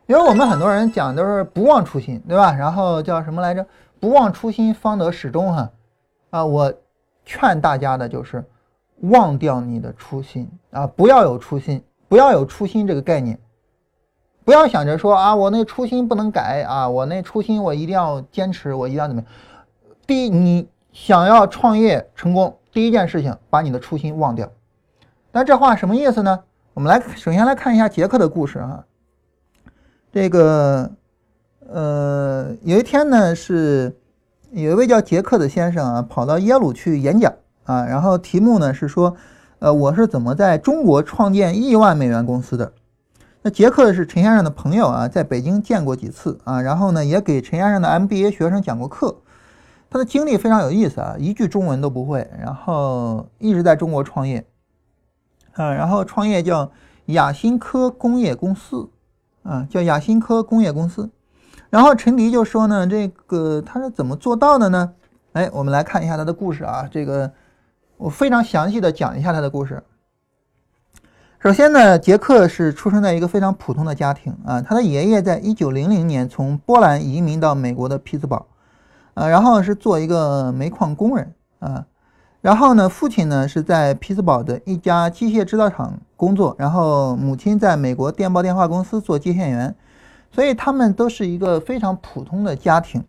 因为我们很多人讲都是不忘初心，对吧？然后叫什么来着？不忘初心，方得始终。哈，啊，我劝大家的就是忘掉你的初心啊，不要有初心，不要有初心这个概念，不要想着说啊，我那初心不能改啊，我那初心我一定要坚持，我一定要怎么样？第一，你想要创业成功，第一件事情把你的初心忘掉。那这话什么意思呢？我们来首先来看一下杰克的故事啊。这个，呃，有一天呢，是有一位叫杰克的先生啊，跑到耶鲁去演讲啊，然后题目呢是说，呃，我是怎么在中国创建亿万美元公司的？那杰克是陈先生的朋友啊，在北京见过几次啊，然后呢，也给陈先生的 MBA 学生讲过课。他的经历非常有意思啊，一句中文都不会，然后一直在中国创业啊，然后创业叫雅新科工业公司。啊，叫雅新科工业公司，然后陈迪就说呢，这个他是怎么做到的呢？哎，我们来看一下他的故事啊，这个我非常详细的讲一下他的故事。首先呢，杰克是出生在一个非常普通的家庭啊，他的爷爷在一九零零年从波兰移民到美国的匹兹堡，啊，然后是做一个煤矿工人啊。然后呢，父亲呢是在匹兹堡的一家机械制造厂工作，然后母亲在美国电报电话公司做接线员，所以他们都是一个非常普通的家庭。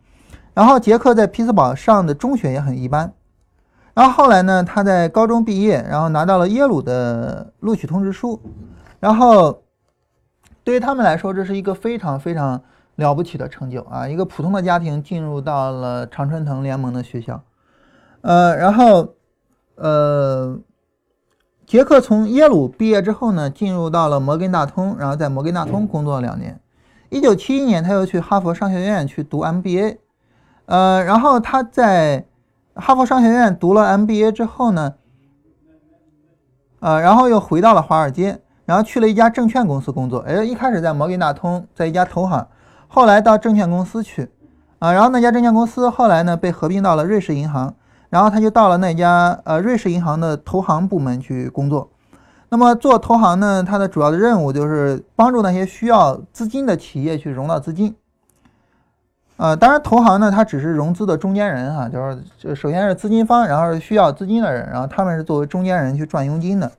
然后杰克在匹兹堡上的中学也很一般，然后后来呢，他在高中毕业，然后拿到了耶鲁的录取通知书，然后对于他们来说，这是一个非常非常了不起的成就啊！一个普通的家庭进入到了常春藤联盟的学校，呃，然后。呃，杰克从耶鲁毕业之后呢，进入到了摩根大通，然后在摩根大通工作了两年。一九七一年，他又去哈佛商学院去读 MBA。呃，然后他在哈佛商学院读了 MBA 之后呢，呃，然后又回到了华尔街，然后去了一家证券公司工作。哎，一开始在摩根大通，在一家投行，后来到证券公司去，啊，然后那家证券公司后来呢被合并到了瑞士银行。然后他就到了那家呃瑞士银行的投行部门去工作。那么做投行呢，它的主要的任务就是帮助那些需要资金的企业去融到资金。呃，当然投行呢，它只是融资的中间人哈，就是就首先是资金方，然后是需要资金的人，然后他们是作为中间人去赚佣金的。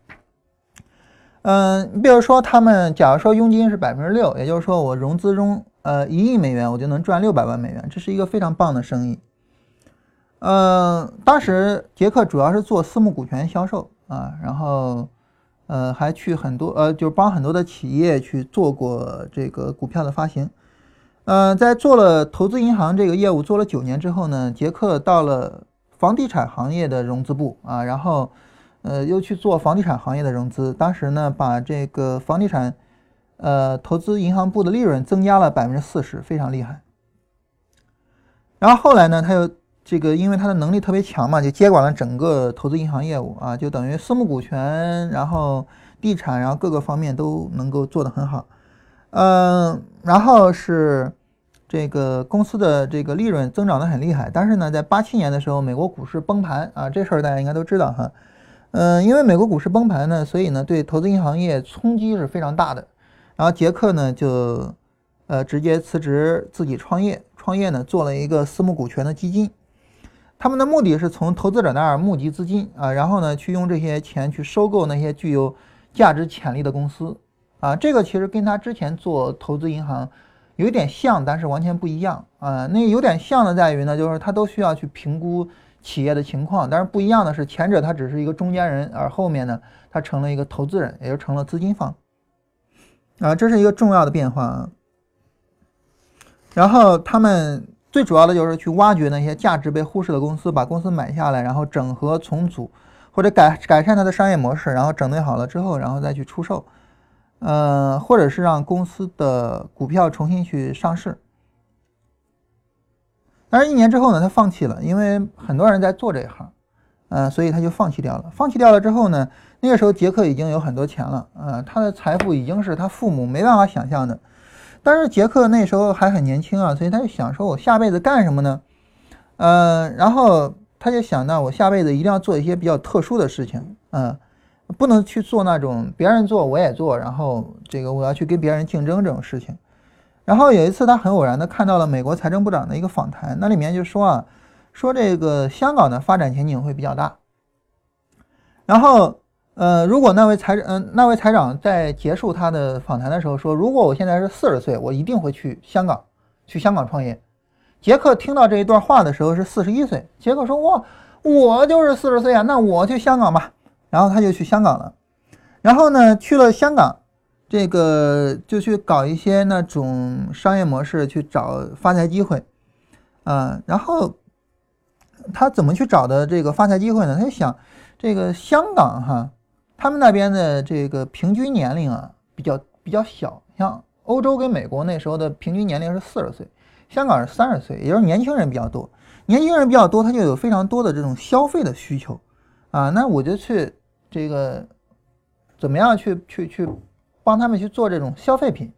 嗯，你比如说他们假如说佣金是百分之六，也就是说我融资中呃一亿美元，我就能赚六百万美元，这是一个非常棒的生意。呃，当时杰克主要是做私募股权销售啊，然后，呃，还去很多呃，就是帮很多的企业去做过这个股票的发行。呃，在做了投资银行这个业务做了九年之后呢，杰克到了房地产行业的融资部啊，然后，呃，又去做房地产行业的融资。当时呢，把这个房地产，呃，投资银行部的利润增加了百分之四十，非常厉害。然后后来呢，他又。这个因为他的能力特别强嘛，就接管了整个投资银行业务啊，就等于私募股权，然后地产，然后各个方面都能够做得很好。嗯，然后是这个公司的这个利润增长的很厉害，但是呢，在八七年的时候，美国股市崩盘啊，这事儿大家应该都知道哈。嗯，因为美国股市崩盘呢，所以呢，对投资银行业冲击是非常大的。然后杰克呢就呃直接辞职自己创业，创业呢做了一个私募股权的基金。他们的目的是从投资者那儿募集资金啊，然后呢，去用这些钱去收购那些具有价值潜力的公司啊。这个其实跟他之前做投资银行有点像，但是完全不一样啊。那有点像的在于呢，就是他都需要去评估企业的情况，但是不一样的是，前者他只是一个中间人，而后面呢，他成了一个投资人，也就成了资金方啊。这是一个重要的变化啊。然后他们。最主要的就是去挖掘那些价值被忽视的公司，把公司买下来，然后整合重组或者改改善它的商业模式，然后整顿好了之后，然后再去出售，呃，或者是让公司的股票重新去上市。但是，一年之后呢，他放弃了，因为很多人在做这一行，呃，所以他就放弃掉了。放弃掉了之后呢，那个时候杰克已经有很多钱了，呃，他的财富已经是他父母没办法想象的。但是杰克那时候还很年轻啊，所以他就想说：“我下辈子干什么呢？”嗯，然后他就想到我下辈子一定要做一些比较特殊的事情，嗯，不能去做那种别人做我也做，然后这个我要去跟别人竞争这种事情。然后有一次，他很偶然的看到了美国财政部长的一个访谈，那里面就说啊，说这个香港的发展前景会比较大。然后，呃，如果那位财嗯那位财长在结束他的访谈的时候说，如果我现在是四十岁，我一定会去香港，去香港创业。杰克听到这一段话的时候是四十一岁，杰克说哇，我就是四十岁啊，那我去香港吧。然后他就去香港了，然后呢，去了香港。这个就去搞一些那种商业模式，去找发财机会，啊，然后他怎么去找的这个发财机会呢？他就想，这个香港哈，他们那边的这个平均年龄啊比较比较小，像欧洲跟美国那时候的平均年龄是四十岁，香港是三十岁，也就是年轻人比较多，年轻人比较多，他就有非常多的这种消费的需求，啊，那我就去这个怎么样去去去。帮他们去做这种消费品，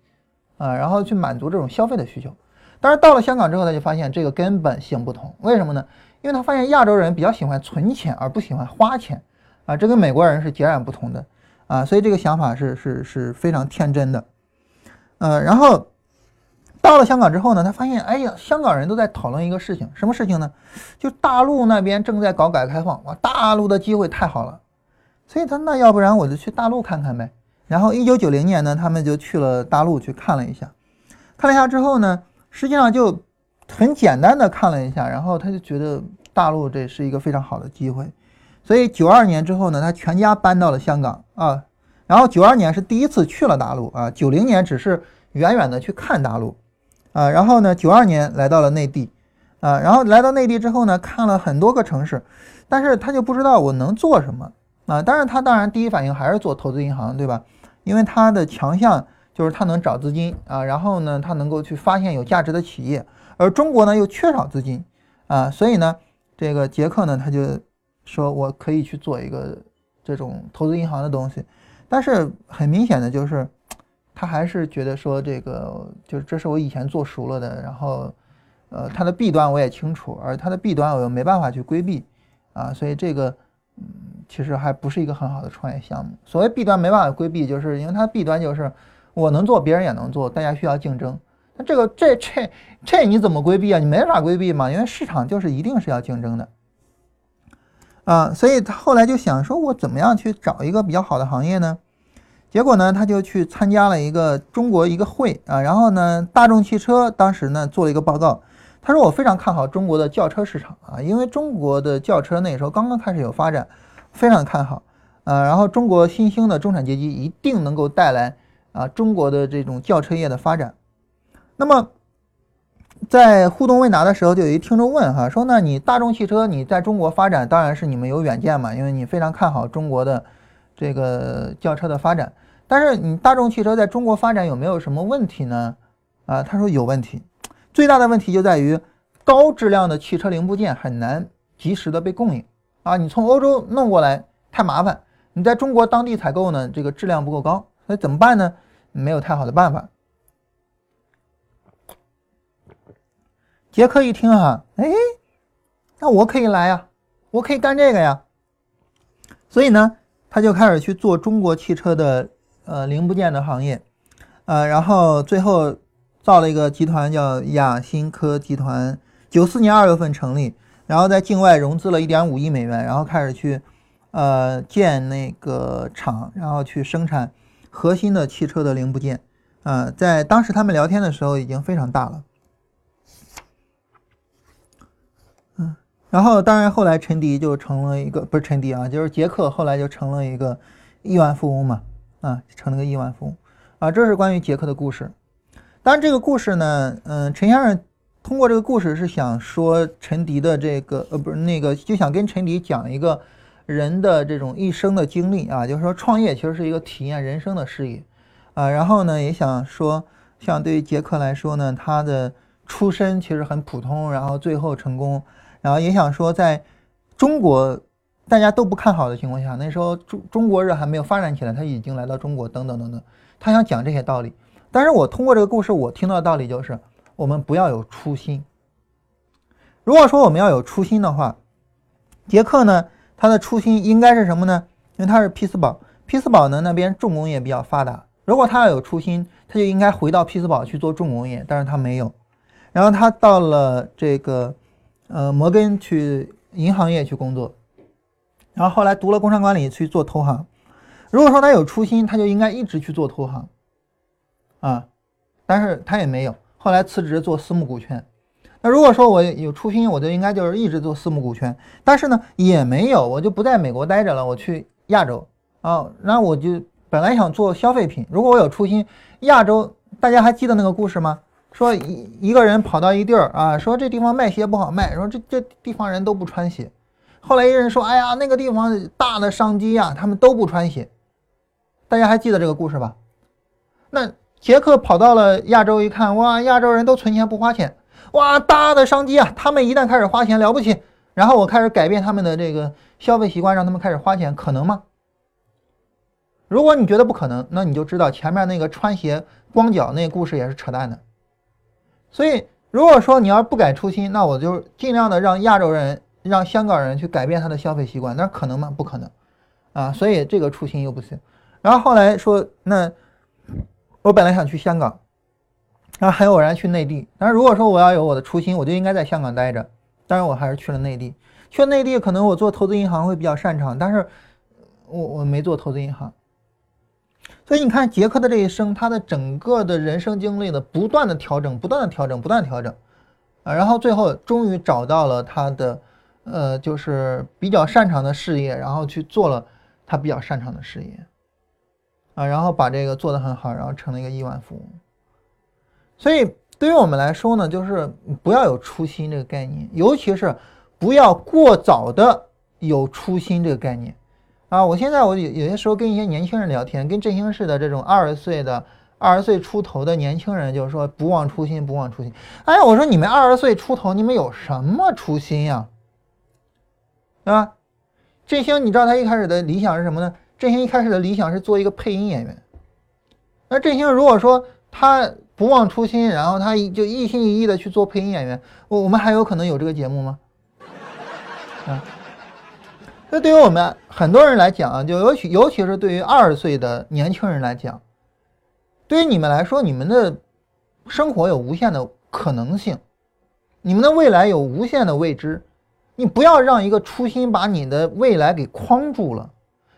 啊，然后去满足这种消费的需求。但是到了香港之后，他就发现这个根本行不通。为什么呢？因为他发现亚洲人比较喜欢存钱，而不喜欢花钱，啊，这跟美国人是截然不同的，啊，所以这个想法是是是非常天真的，呃，然后到了香港之后呢，他发现，哎呀，香港人都在讨论一个事情，什么事情呢？就大陆那边正在搞改革开放，哇，大陆的机会太好了，所以他那要不然我就去大陆看看呗。然后，一九九零年呢，他们就去了大陆去看了一下，看了一下之后呢，实际上就很简单的看了一下，然后他就觉得大陆这是一个非常好的机会，所以九二年之后呢，他全家搬到了香港啊，然后九二年是第一次去了大陆啊，九零年只是远远的去看大陆啊，然后呢，九二年来到了内地啊，然后来到内地之后呢，看了很多个城市，但是他就不知道我能做什么啊，但是他当然第一反应还是做投资银行，对吧？因为他的强项就是他能找资金啊，然后呢，他能够去发现有价值的企业，而中国呢又缺少资金啊，所以呢，这个杰克呢他就说我可以去做一个这种投资银行的东西，但是很明显的就是，他还是觉得说这个就是这是我以前做熟了的，然后呃它的弊端我也清楚，而它的弊端我又没办法去规避啊，所以这个。嗯，其实还不是一个很好的创业项目。所谓弊端没办法规避，就是因为它弊端就是我能做，别人也能做，大家需要竞争。那这个这这这你怎么规避啊？你没法规避嘛，因为市场就是一定是要竞争的啊。所以他后来就想说，我怎么样去找一个比较好的行业呢？结果呢，他就去参加了一个中国一个会啊，然后呢，大众汽车当时呢做了一个报告。他说：“我非常看好中国的轿车市场啊，因为中国的轿车那时候刚刚开始有发展，非常看好。呃，然后中国新兴的中产阶级一定能够带来啊中国的这种轿车业的发展。那么，在互动问答的时候，就有一听众问哈，说那你大众汽车你在中国发展，当然是你们有远见嘛，因为你非常看好中国的这个轿车的发展。但是你大众汽车在中国发展有没有什么问题呢？啊，他说有问题。”最大的问题就在于高质量的汽车零部件很难及时的被供应啊！你从欧洲弄过来太麻烦，你在中国当地采购呢，这个质量不够高，所以怎么办呢？没有太好的办法。杰克一听哈，哎，那我可以来呀，我可以干这个呀。所以呢，他就开始去做中国汽车的呃零部件的行业，呃，然后最后。造了一个集团叫亚新科集团，九四年二月份成立，然后在境外融资了一点五亿美元，然后开始去，呃，建那个厂，然后去生产核心的汽车的零部件，啊，在当时他们聊天的时候已经非常大了，嗯，然后当然后来陈迪就成了一个不是陈迪啊，就是杰克后来就成了一个亿万富翁嘛，啊，成了个亿万富翁，啊，这是关于杰克的故事。当然，这个故事呢，嗯，陈先生通过这个故事是想说陈迪的这个，呃，不是那个，就想跟陈迪讲一个人的这种一生的经历啊，就是说创业其实是一个体验人生的事业啊。然后呢，也想说，像对于杰克来说呢，他的出身其实很普通，然后最后成功，然后也想说，在中国大家都不看好的情况下，那时候中中国人还没有发展起来，他已经来到中国，等等等等，他想讲这些道理。但是我通过这个故事，我听到的道理就是，我们不要有初心。如果说我们要有初心的话，杰克呢，他的初心应该是什么呢？因为他是匹兹堡，匹兹堡呢那边重工业比较发达。如果他要有初心，他就应该回到匹兹堡去做重工业，但是他没有。然后他到了这个呃摩根去银行业去工作，然后后来读了工商管理去做投行。如果说他有初心，他就应该一直去做投行啊，但是他也没有。后来辞职做私募股权。那如果说我有初心，我就应该就是一直做私募股权，但是呢也没有，我就不在美国待着了，我去亚洲啊，那我就本来想做消费品。如果我有初心，亚洲大家还记得那个故事吗？说一一个人跑到一地儿啊，说这地方卖鞋不好卖，说这这地方人都不穿鞋。后来一人说，哎呀，那个地方大的商机呀，他们都不穿鞋。大家还记得这个故事吧？那杰克跑到了亚洲一看，哇，亚洲人都存钱不花钱。哇，大的商机啊！他们一旦开始花钱，了不起。然后我开始改变他们的这个消费习惯，让他们开始花钱，可能吗？如果你觉得不可能，那你就知道前面那个穿鞋光脚那个故事也是扯淡的。所以，如果说你要不改初心，那我就尽量的让亚洲人、让香港人去改变他的消费习惯，那可能吗？不可能啊！所以这个初心又不行。然后后来说，那我本来想去香港。然后很偶然去内地，但是如果说我要有我的初心，我就应该在香港待着。但是我还是去了内地，去内地可能我做投资银行会比较擅长，但是我我没做投资银行。所以你看杰克的这一生，他的整个的人生经历的不断的调整，不断的调整，不断调整，啊，然后最后终于找到了他的呃就是比较擅长的事业，然后去做了他比较擅长的事业，啊，然后把这个做得很好，然后成了一个亿万富翁。所以，对于我们来说呢，就是不要有初心这个概念，尤其是不要过早的有初心这个概念啊！我现在我有有些时候跟一些年轻人聊天，跟振兴市的这种二十岁的、二十岁出头的年轻人，就是说不忘初心，不忘初心。哎，我说你们二十岁出头，你们有什么初心呀？对吧？振兴，你知道他一开始的理想是什么呢？振兴一开始的理想是做一个配音演员。那振兴如果说他。不忘初心，然后他就一心一意的去做配音演员。我我们还有可能有这个节目吗？啊，这对于我们很多人来讲啊，就尤其尤其是对于二十岁的年轻人来讲，对于你们来说，你们的生活有无限的可能性，你们的未来有无限的未知。你不要让一个初心把你的未来给框住了。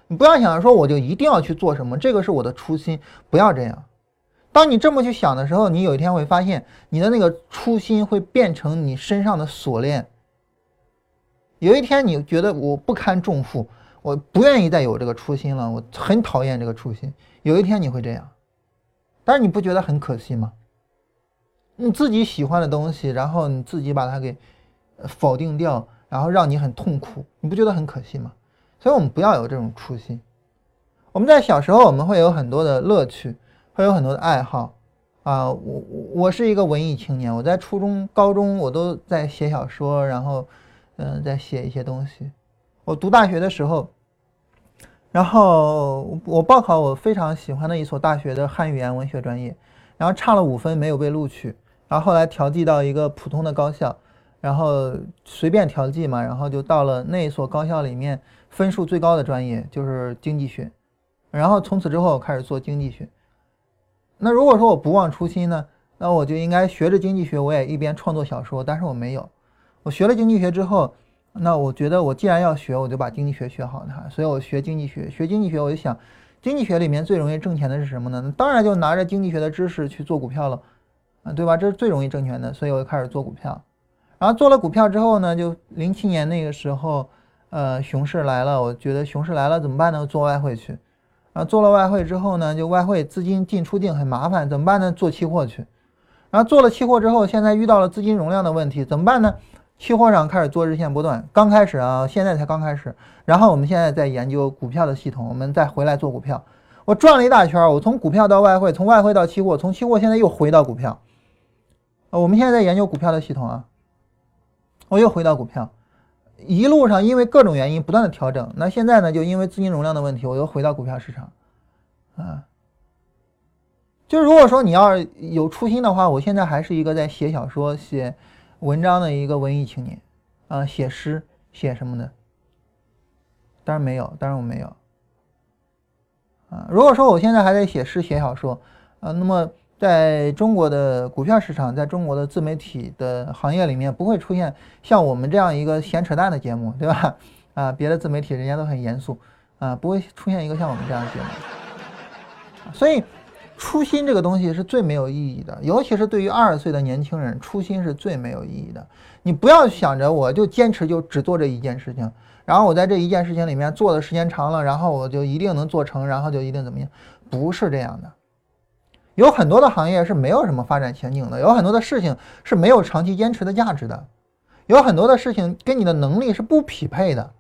你不要想着说我就一定要去做什么，这个是我的初心，不要这样。当你这么去想的时候，你有一天会发现，你的那个初心会变成你身上的锁链。有一天你觉得我不堪重负，我不愿意再有这个初心了，我很讨厌这个初心。有一天你会这样，但是你不觉得很可惜吗？你自己喜欢的东西，然后你自己把它给否定掉，然后让你很痛苦，你不觉得很可惜吗？所以我们不要有这种初心。我们在小时候，我们会有很多的乐趣。会有很多的爱好，啊，我我是一个文艺青年，我在初中、高中我都在写小说，然后，嗯，在写一些东西。我读大学的时候，然后我报考我非常喜欢的一所大学的汉语言文学专业，然后差了五分没有被录取，然后后来调剂到一个普通的高校，然后随便调剂嘛，然后就到了那所高校里面分数最高的专业，就是经济学，然后从此之后开始做经济学。那如果说我不忘初心呢？那我就应该学着经济学，我也一边创作小说。但是我没有，我学了经济学之后，那我觉得我既然要学，我就把经济学学好它。所以我学经济学，学经济学，我就想，经济学里面最容易挣钱的是什么呢？当然就拿着经济学的知识去做股票了，啊，对吧？这是最容易挣钱的。所以我就开始做股票。然后做了股票之后呢，就零七年那个时候，呃，熊市来了，我觉得熊市来了怎么办呢？做外汇去。啊，做了外汇之后呢，就外汇资金进出境很麻烦，怎么办呢？做期货去。然后做了期货之后，现在遇到了资金容量的问题，怎么办呢？期货上开始做日线波段，刚开始啊，现在才刚开始。然后我们现在在研究股票的系统，我们再回来做股票。我转了一大圈，我从股票到外汇，从外汇到期货，从期货现在又回到股票。我们现在在研究股票的系统啊，我又回到股票。一路上因为各种原因不断的调整，那现在呢就因为资金容量的问题，我又回到股票市场，啊，就如果说你要有初心的话，我现在还是一个在写小说、写文章的一个文艺青年，啊，写诗写什么的，当然没有，当然我没有，啊。如果说我现在还在写诗写小说，啊，那么在中国的股票市场，在中国的自媒体的行业里面，不会出现像我们这样一个闲扯淡的节目，对吧？啊，别的自媒体人家都很严肃，啊，不会出现一个像我们这样的节目。所以，初心这个东西是最没有意义的，尤其是对于二十岁的年轻人，初心是最没有意义的。你不要想着我就坚持就只做这一件事情，然后我在这一件事情里面做的时间长了，然后我就一定能做成，然后就一定怎么样？不是这样的。有很多的行业是没有什么发展前景的，有很多的事情是没有长期坚持的价值的，有很多的事情跟你的能力是不匹配的，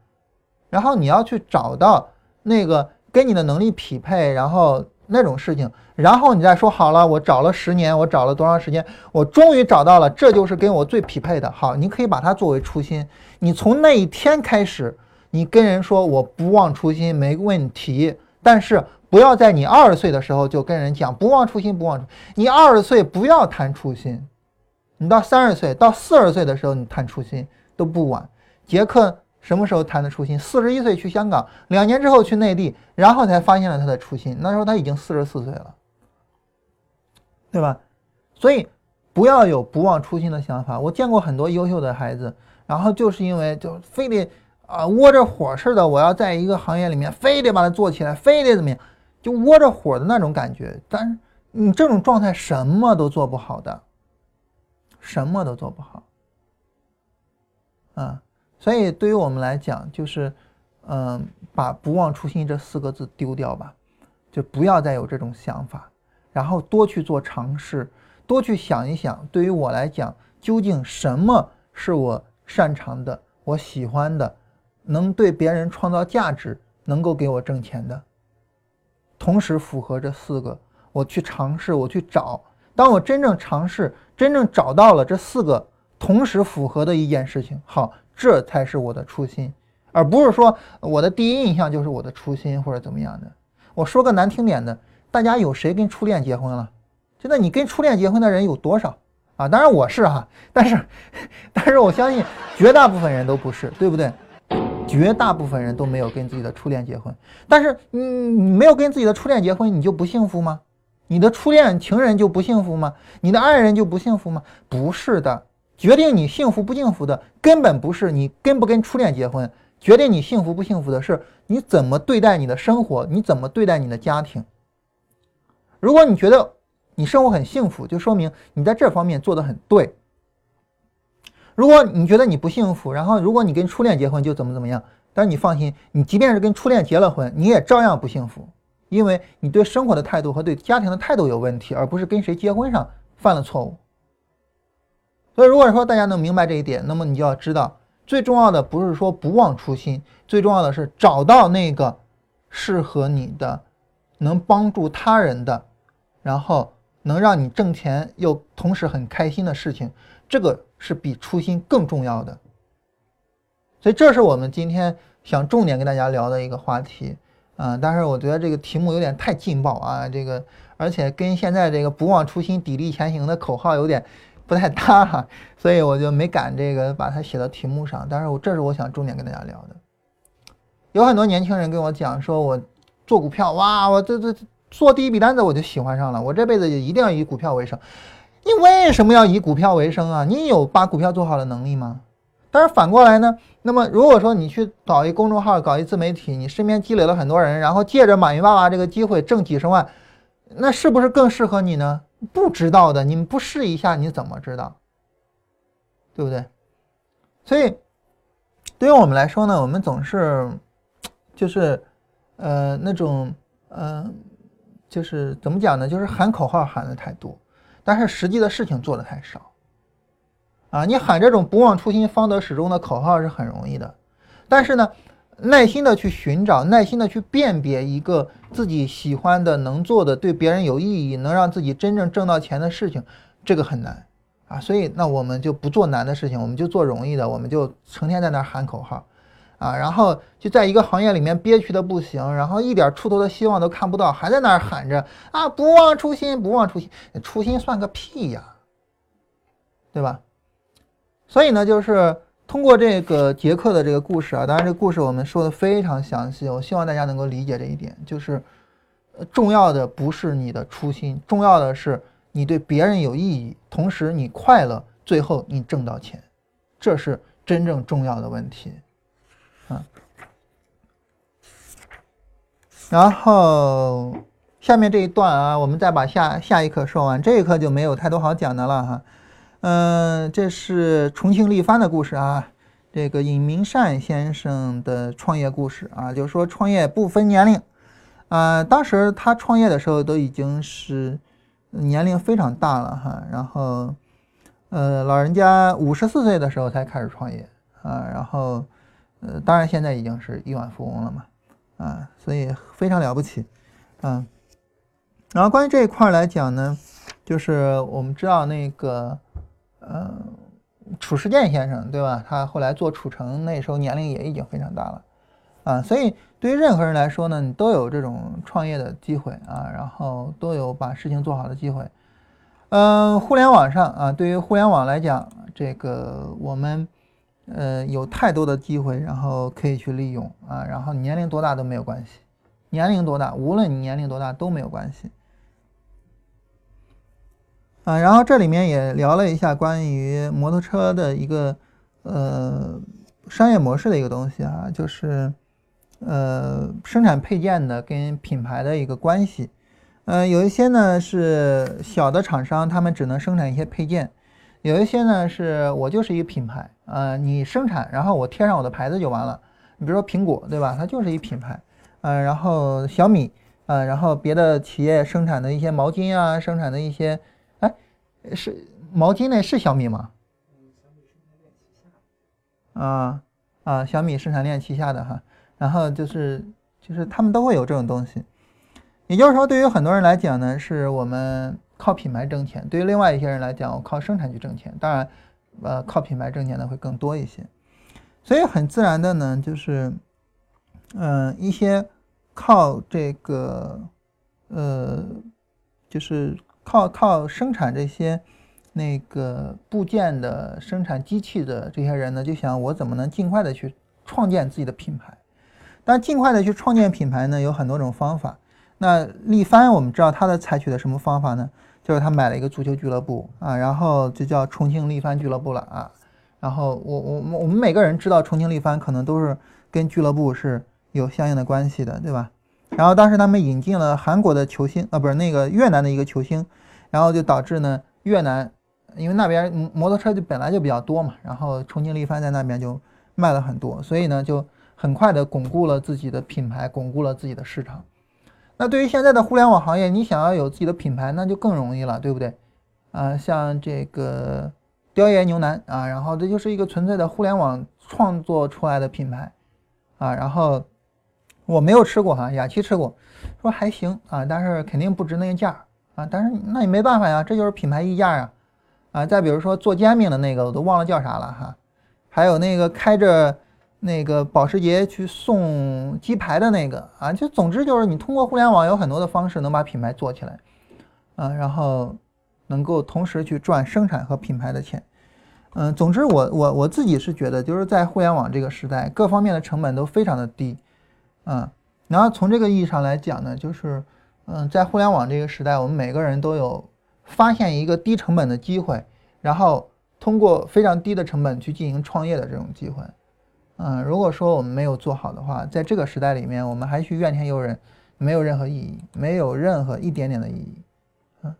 然后你要去找到那个跟你的能力匹配，然后。那种事情，然后你再说好了，我找了十年，我找了多长时间，我终于找到了，这就是跟我最匹配的。好，你可以把它作为初心，你从那一天开始，你跟人说我不忘初心没问题，但是不要在你二十岁的时候就跟人讲不忘初心，不忘初。你二十岁不要谈初心，你到三十岁到四十岁的时候你谈初心都不晚。杰克。什么时候谈的初心？四十一岁去香港，两年之后去内地，然后才发现了他的初心。那时候他已经四十四岁了，对吧？所以不要有不忘初心的想法。我见过很多优秀的孩子，然后就是因为就非得啊窝着火似的，我要在一个行业里面非得把它做起来，非得怎么样，就窝着火的那种感觉。但是你这种状态什么都做不好的，什么都做不好，啊。所以，对于我们来讲，就是，嗯，把“不忘初心”这四个字丢掉吧，就不要再有这种想法，然后多去做尝试，多去想一想，对于我来讲，究竟什么是我擅长的、我喜欢的，能对别人创造价值、能够给我挣钱的，同时符合这四个，我去尝试，我去找。当我真正尝试、真正找到了这四个同时符合的一件事情，好。这才是我的初心，而不是说我的第一印象就是我的初心或者怎么样的。我说个难听点的，大家有谁跟初恋结婚了？真的你跟初恋结婚的人有多少啊？当然我是哈，但是，但是我相信绝大部分人都不是，对不对？绝大部分人都没有跟自己的初恋结婚。但是你你没有跟自己的初恋结婚，你就不幸福吗？你的初恋情人就不幸福吗？你的爱人就不幸福吗？不是的。决定你幸福不幸福的根本不是你跟不跟初恋结婚，决定你幸福不幸福的是你怎么对待你的生活，你怎么对待你的家庭。如果你觉得你生活很幸福，就说明你在这方面做得很对。如果你觉得你不幸福，然后如果你跟初恋结婚就怎么怎么样，但是你放心，你即便是跟初恋结了婚，你也照样不幸福，因为你对生活的态度和对家庭的态度有问题，而不是跟谁结婚上犯了错误。所以，如果说大家能明白这一点，那么你就要知道，最重要的不是说不忘初心，最重要的是找到那个适合你的、能帮助他人的，然后能让你挣钱又同时很开心的事情，这个是比初心更重要的。所以，这是我们今天想重点跟大家聊的一个话题啊。但是，我觉得这个题目有点太劲爆啊，这个而且跟现在这个“不忘初心，砥砺前行”的口号有点。不太大哈，所以我就没敢这个把它写到题目上。但是我这是我想重点跟大家聊的。有很多年轻人跟我讲说，我做股票，哇，我这这做第一笔单子我就喜欢上了，我这辈子也一定要以股票为生。你为什么要以股票为生啊？你有把股票做好的能力吗？但是反过来呢？那么如果说你去搞一公众号，搞一自媒体，你身边积累了很多人，然后借着马云爸爸这个机会挣几十万，那是不是更适合你呢？不知道的，你们不试一下，你怎么知道？对不对？所以，对于我们来说呢，我们总是就是，呃，那种，呃，就是怎么讲呢？就是喊口号喊的太多，但是实际的事情做的太少。啊，你喊这种“不忘初心，方得始终”的口号是很容易的，但是呢？耐心的去寻找，耐心的去辨别一个自己喜欢的、能做的、对别人有意义、能让自己真正挣到钱的事情，这个很难啊。所以，那我们就不做难的事情，我们就做容易的，我们就成天在那喊口号，啊，然后就在一个行业里面憋屈的不行，然后一点出头的希望都看不到，还在那儿喊着啊，不忘初心，不忘初心，初心算个屁呀，对吧？所以呢，就是。通过这个杰克的这个故事啊，当然这故事我们说的非常详细，我希望大家能够理解这一点，就是重要的不是你的初心，重要的是你对别人有意义，同时你快乐，最后你挣到钱，这是真正重要的问题，啊。然后下面这一段啊，我们再把下下一课说完，这一课就没有太多好讲的了哈。嗯，这是重庆力帆的故事啊，这个尹明善先生的创业故事啊，就是说创业不分年龄。啊，当时他创业的时候都已经是年龄非常大了哈，然后，呃，老人家五十四岁的时候才开始创业啊，然后，呃，当然现在已经是亿万富翁了嘛，啊，所以非常了不起，嗯，然后关于这一块来讲呢，就是我们知道那个，呃，褚时健先生对吧？他后来做褚橙，那时候年龄也已经非常大了。啊，所以对于任何人来说呢，你都有这种创业的机会啊，然后都有把事情做好的机会。嗯，互联网上啊，对于互联网来讲，这个我们呃有太多的机会，然后可以去利用啊，然后年龄多大都没有关系，年龄多大，无论你年龄多大都没有关系。啊，然后这里面也聊了一下关于摩托车的一个呃商业模式的一个东西啊，就是。呃，生产配件的跟品牌的一个关系，呃，有一些呢是小的厂商，他们只能生产一些配件；有一些呢是我就是一个品牌，呃，你生产，然后我贴上我的牌子就完了。你比如说苹果，对吧？它就是一品牌，呃，然后小米，呃，然后别的企业生产的一些毛巾啊，生产的一些，是毛巾那是小米吗？啊啊，小米生产链旗下的哈。然后就是，就是他们都会有这种东西，也就是说，对于很多人来讲呢，是我们靠品牌挣钱；对于另外一些人来讲，我靠生产去挣钱。当然，呃，靠品牌挣钱的会更多一些。所以很自然的呢，就是，嗯，一些靠这个，呃，就是靠靠生产这些那个部件的生产机器的这些人呢，就想我怎么能尽快的去创建自己的品牌。但尽快的去创建品牌呢，有很多种方法。那力帆，我们知道他的采取的什么方法呢？就是他买了一个足球俱乐部啊，然后就叫重庆力帆俱乐部了啊。然后我我我们每个人知道重庆力帆，可能都是跟俱乐部是有相应的关系的，对吧？然后当时他们引进了韩国的球星啊，不是那个越南的一个球星，然后就导致呢越南，因为那边摩托车就本来就比较多嘛，然后重庆力帆在那边就卖了很多，所以呢就。很快的巩固了自己的品牌，巩固了自己的市场。那对于现在的互联网行业，你想要有自己的品牌，那就更容易了，对不对？啊，像这个雕爷牛腩啊，然后这就是一个纯粹的互联网创作出来的品牌啊。然后我没有吃过哈，雅琪吃过，说还行啊，但是肯定不值那个价啊。但是那也没办法呀，这就是品牌溢价呀。啊，再比如说做煎饼的那个，我都忘了叫啥了哈。还有那个开着。那个保时捷去送鸡排的那个啊，就总之就是你通过互联网有很多的方式能把品牌做起来，啊，然后能够同时去赚生产和品牌的钱，嗯，总之我我我自己是觉得就是在互联网这个时代，各方面的成本都非常的低，嗯，然后从这个意义上来讲呢，就是嗯，在互联网这个时代，我们每个人都有发现一个低成本的机会，然后通过非常低的成本去进行创业的这种机会。嗯，如果说我们没有做好的话，在这个时代里面，我们还去怨天尤人，没有任何意义，没有任何一点点的意义。嗯，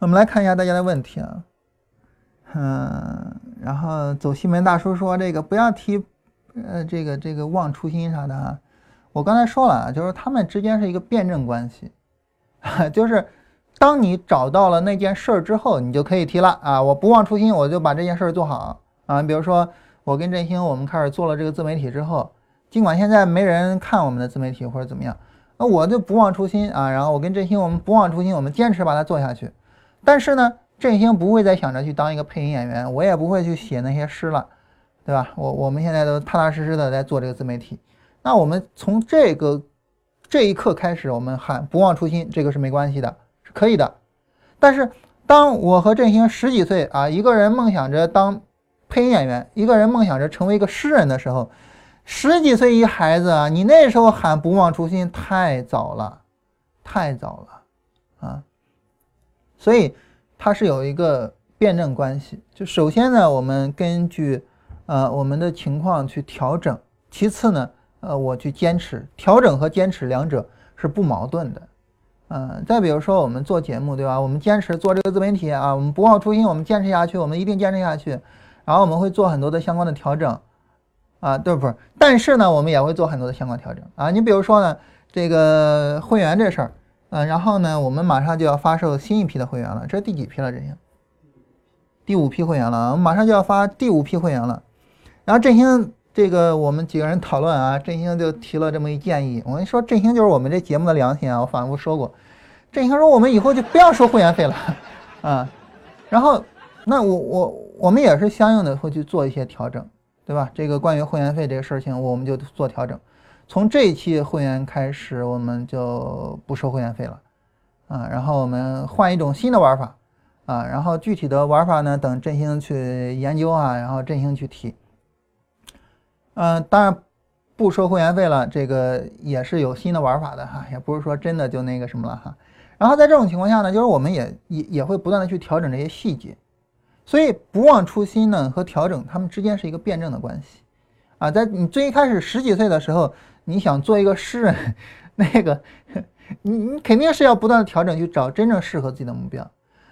我们来看一下大家的问题啊。嗯，然后走西门大叔说这个不要提，呃，这个这个忘初心啥的啊。我刚才说了啊，就是他们之间是一个辩证关系，就是。当你找到了那件事儿之后，你就可以提了啊！我不忘初心，我就把这件事儿做好啊。比如说，我跟振兴，我们开始做了这个自媒体之后，尽管现在没人看我们的自媒体或者怎么样，那我就不忘初心啊。然后我跟振兴，我们不忘初心，我们坚持把它做下去。但是呢，振兴不会再想着去当一个配音演员，我也不会去写那些诗了，对吧？我我们现在都踏踏实实的在做这个自媒体。那我们从这个这一刻开始，我们喊不忘初心，这个是没关系的。是可以的，但是当我和振兴十几岁啊，一个人梦想着当配音演员，一个人梦想着成为一个诗人的时候，十几岁一孩子啊，你那时候喊不忘初心太早了，太早了啊。所以它是有一个辩证关系。就首先呢，我们根据呃我们的情况去调整；其次呢，呃我去坚持。调整和坚持两者是不矛盾的。嗯，再比如说我们做节目，对吧？我们坚持做这个自媒体啊，我们不忘初心，我们坚持下去，我们一定坚持下去。然后我们会做很多的相关的调整，啊，对不？但是呢，我们也会做很多的相关调整啊。你比如说呢，这个会员这事儿，嗯，然后呢，我们马上就要发售新一批的会员了，这是第几批了？这些第五批会员了，我们马上就要发第五批会员了。然后振兴这个我们几个人讨论啊，振兴就提了这么一建议。我跟你说，振兴就是我们这节目的良心啊，我反复说过。振兴说我们以后就不要收会员费了，啊，然后那我我。我们也是相应的会去做一些调整，对吧？这个关于会员费这个事情，我们就做调整。从这一期会员开始，我们就不收会员费了，啊，然后我们换一种新的玩法，啊，然后具体的玩法呢，等振兴去研究啊，然后振兴去提。嗯，当然不收会员费了，这个也是有新的玩法的哈，也不是说真的就那个什么了哈。然后在这种情况下呢，就是我们也也也会不断的去调整这些细节。所以不忘初心呢和调整，他们之间是一个辩证的关系，啊，在你最一开始十几岁的时候，你想做一个诗人，那个你你肯定是要不断的调整，去找真正适合自己的目标，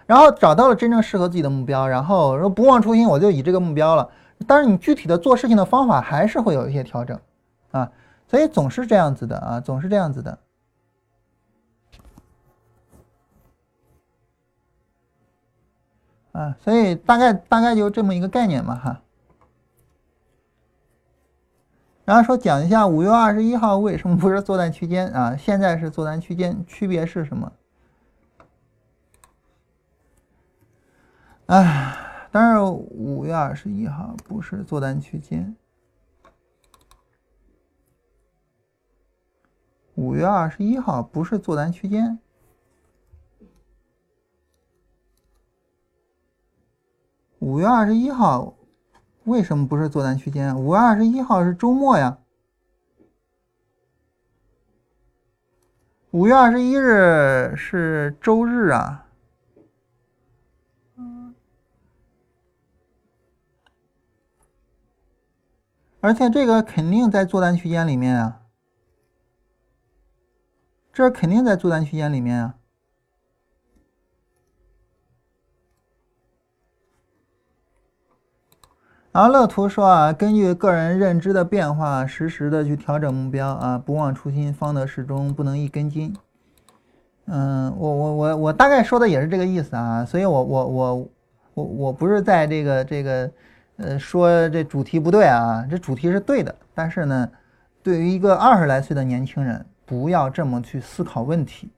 然后找到了真正适合自己的目标，然后说不忘初心，我就以这个目标了。但是你具体的做事情的方法还是会有一些调整，啊，所以总是这样子的啊，总是这样子的。啊，所以大概大概就这么一个概念嘛，哈。然后说讲一下五月二十一号为什么不是做单区间啊？现在是做单区间，区别是什么？哎，当然五月二十一号不是做单区间，五月二十一号不是做单区间。五月二十一号为什么不是做单区间？五月二十一号是周末呀。五月二十一日是周日啊。而且这个肯定在做单区间里面啊。这肯定在做单区间里面啊。然后乐图说啊，根据个人认知的变化，实时的去调整目标啊，不忘初心，方得始终，不能一根筋。嗯，我我我我大概说的也是这个意思啊，所以我我我我我不是在这个这个呃说这主题不对啊，这主题是对的，但是呢，对于一个二十来岁的年轻人，不要这么去思考问题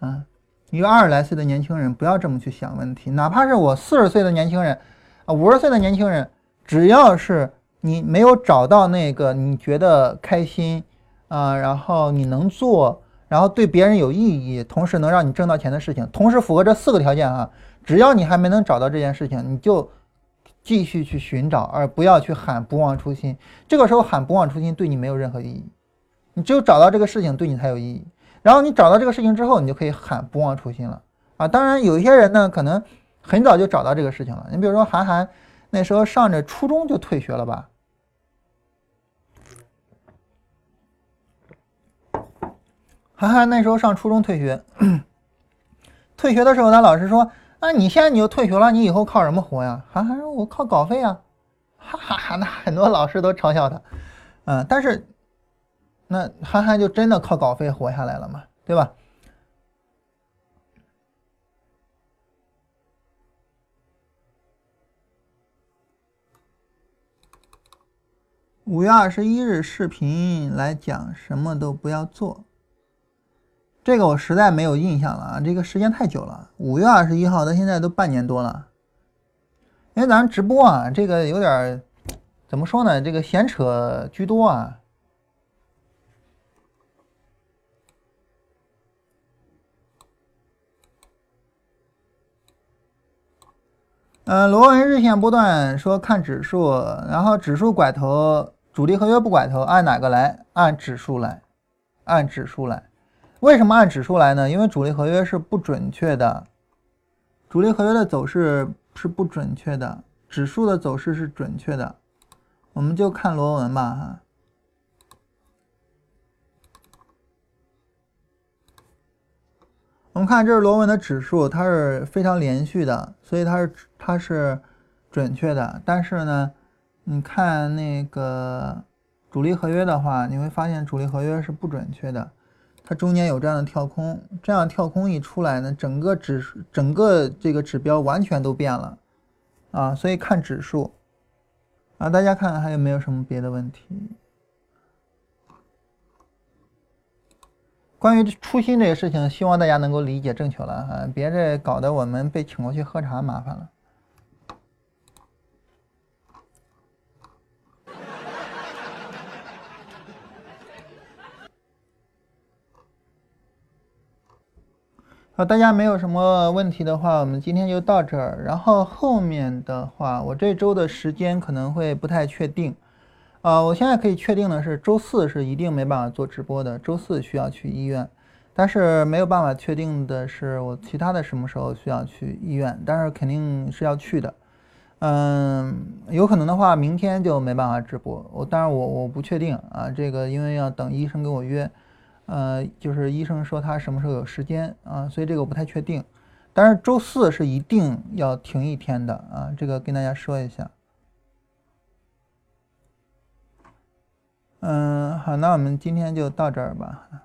啊，一个二十来岁的年轻人不要这么去想问题，哪怕是我四十岁的年轻人啊，五十岁的年轻人。只要是你没有找到那个你觉得开心啊，然后你能做，然后对别人有意义，同时能让你挣到钱的事情，同时符合这四个条件啊，只要你还没能找到这件事情，你就继续去寻找，而不要去喊不忘初心。这个时候喊不忘初心对你没有任何意义，你只有找到这个事情对你才有意义。然后你找到这个事情之后，你就可以喊不忘初心了啊。当然有一些人呢，可能很早就找到这个事情了。你比如说韩寒。那时候上着初中就退学了吧？韩寒那时候上初中退学，退学的时候他老师说：“那你现在你就退学了，你以后靠什么活呀？”韩寒说：“我靠稿费啊！”哈哈哈，那很多老师都嘲笑他，嗯，但是那韩寒就真的靠稿费活下来了嘛？对吧？五月二十一日视频来讲，什么都不要做。这个我实在没有印象了啊，这个时间太久了。五月二十一号到现在都半年多了。因为咱直播啊，这个有点怎么说呢？这个闲扯居多啊。嗯，罗文日线波段说看指数，然后指数拐头。主力合约不拐头，按哪个来？按指数来，按指数来。为什么按指数来呢？因为主力合约是不准确的，主力合约的走势是不准确的，指数的走势是准确的。我们就看螺纹吧，哈。我们看这是螺纹的指数，它是非常连续的，所以它是它是准确的。但是呢？你看那个主力合约的话，你会发现主力合约是不准确的，它中间有这样的跳空，这样跳空一出来呢，整个指整个这个指标完全都变了啊，所以看指数啊，大家看还有没有什么别的问题？关于初心这个事情，希望大家能够理解正确了啊，别这搞得我们被请过去喝茶麻烦了。好，大家没有什么问题的话，我们今天就到这儿。然后后面的话，我这周的时间可能会不太确定。啊，我现在可以确定的是，周四是一定没办法做直播的，周四需要去医院。但是没有办法确定的是，我其他的什么时候需要去医院，但是肯定是要去的。嗯，有可能的话，明天就没办法直播。我当然我我不确定啊，这个因为要等医生给我约。呃，就是医生说他什么时候有时间啊，所以这个我不太确定。但是周四是一定要停一天的啊，这个跟大家说一下。嗯，好，那我们今天就到这儿吧。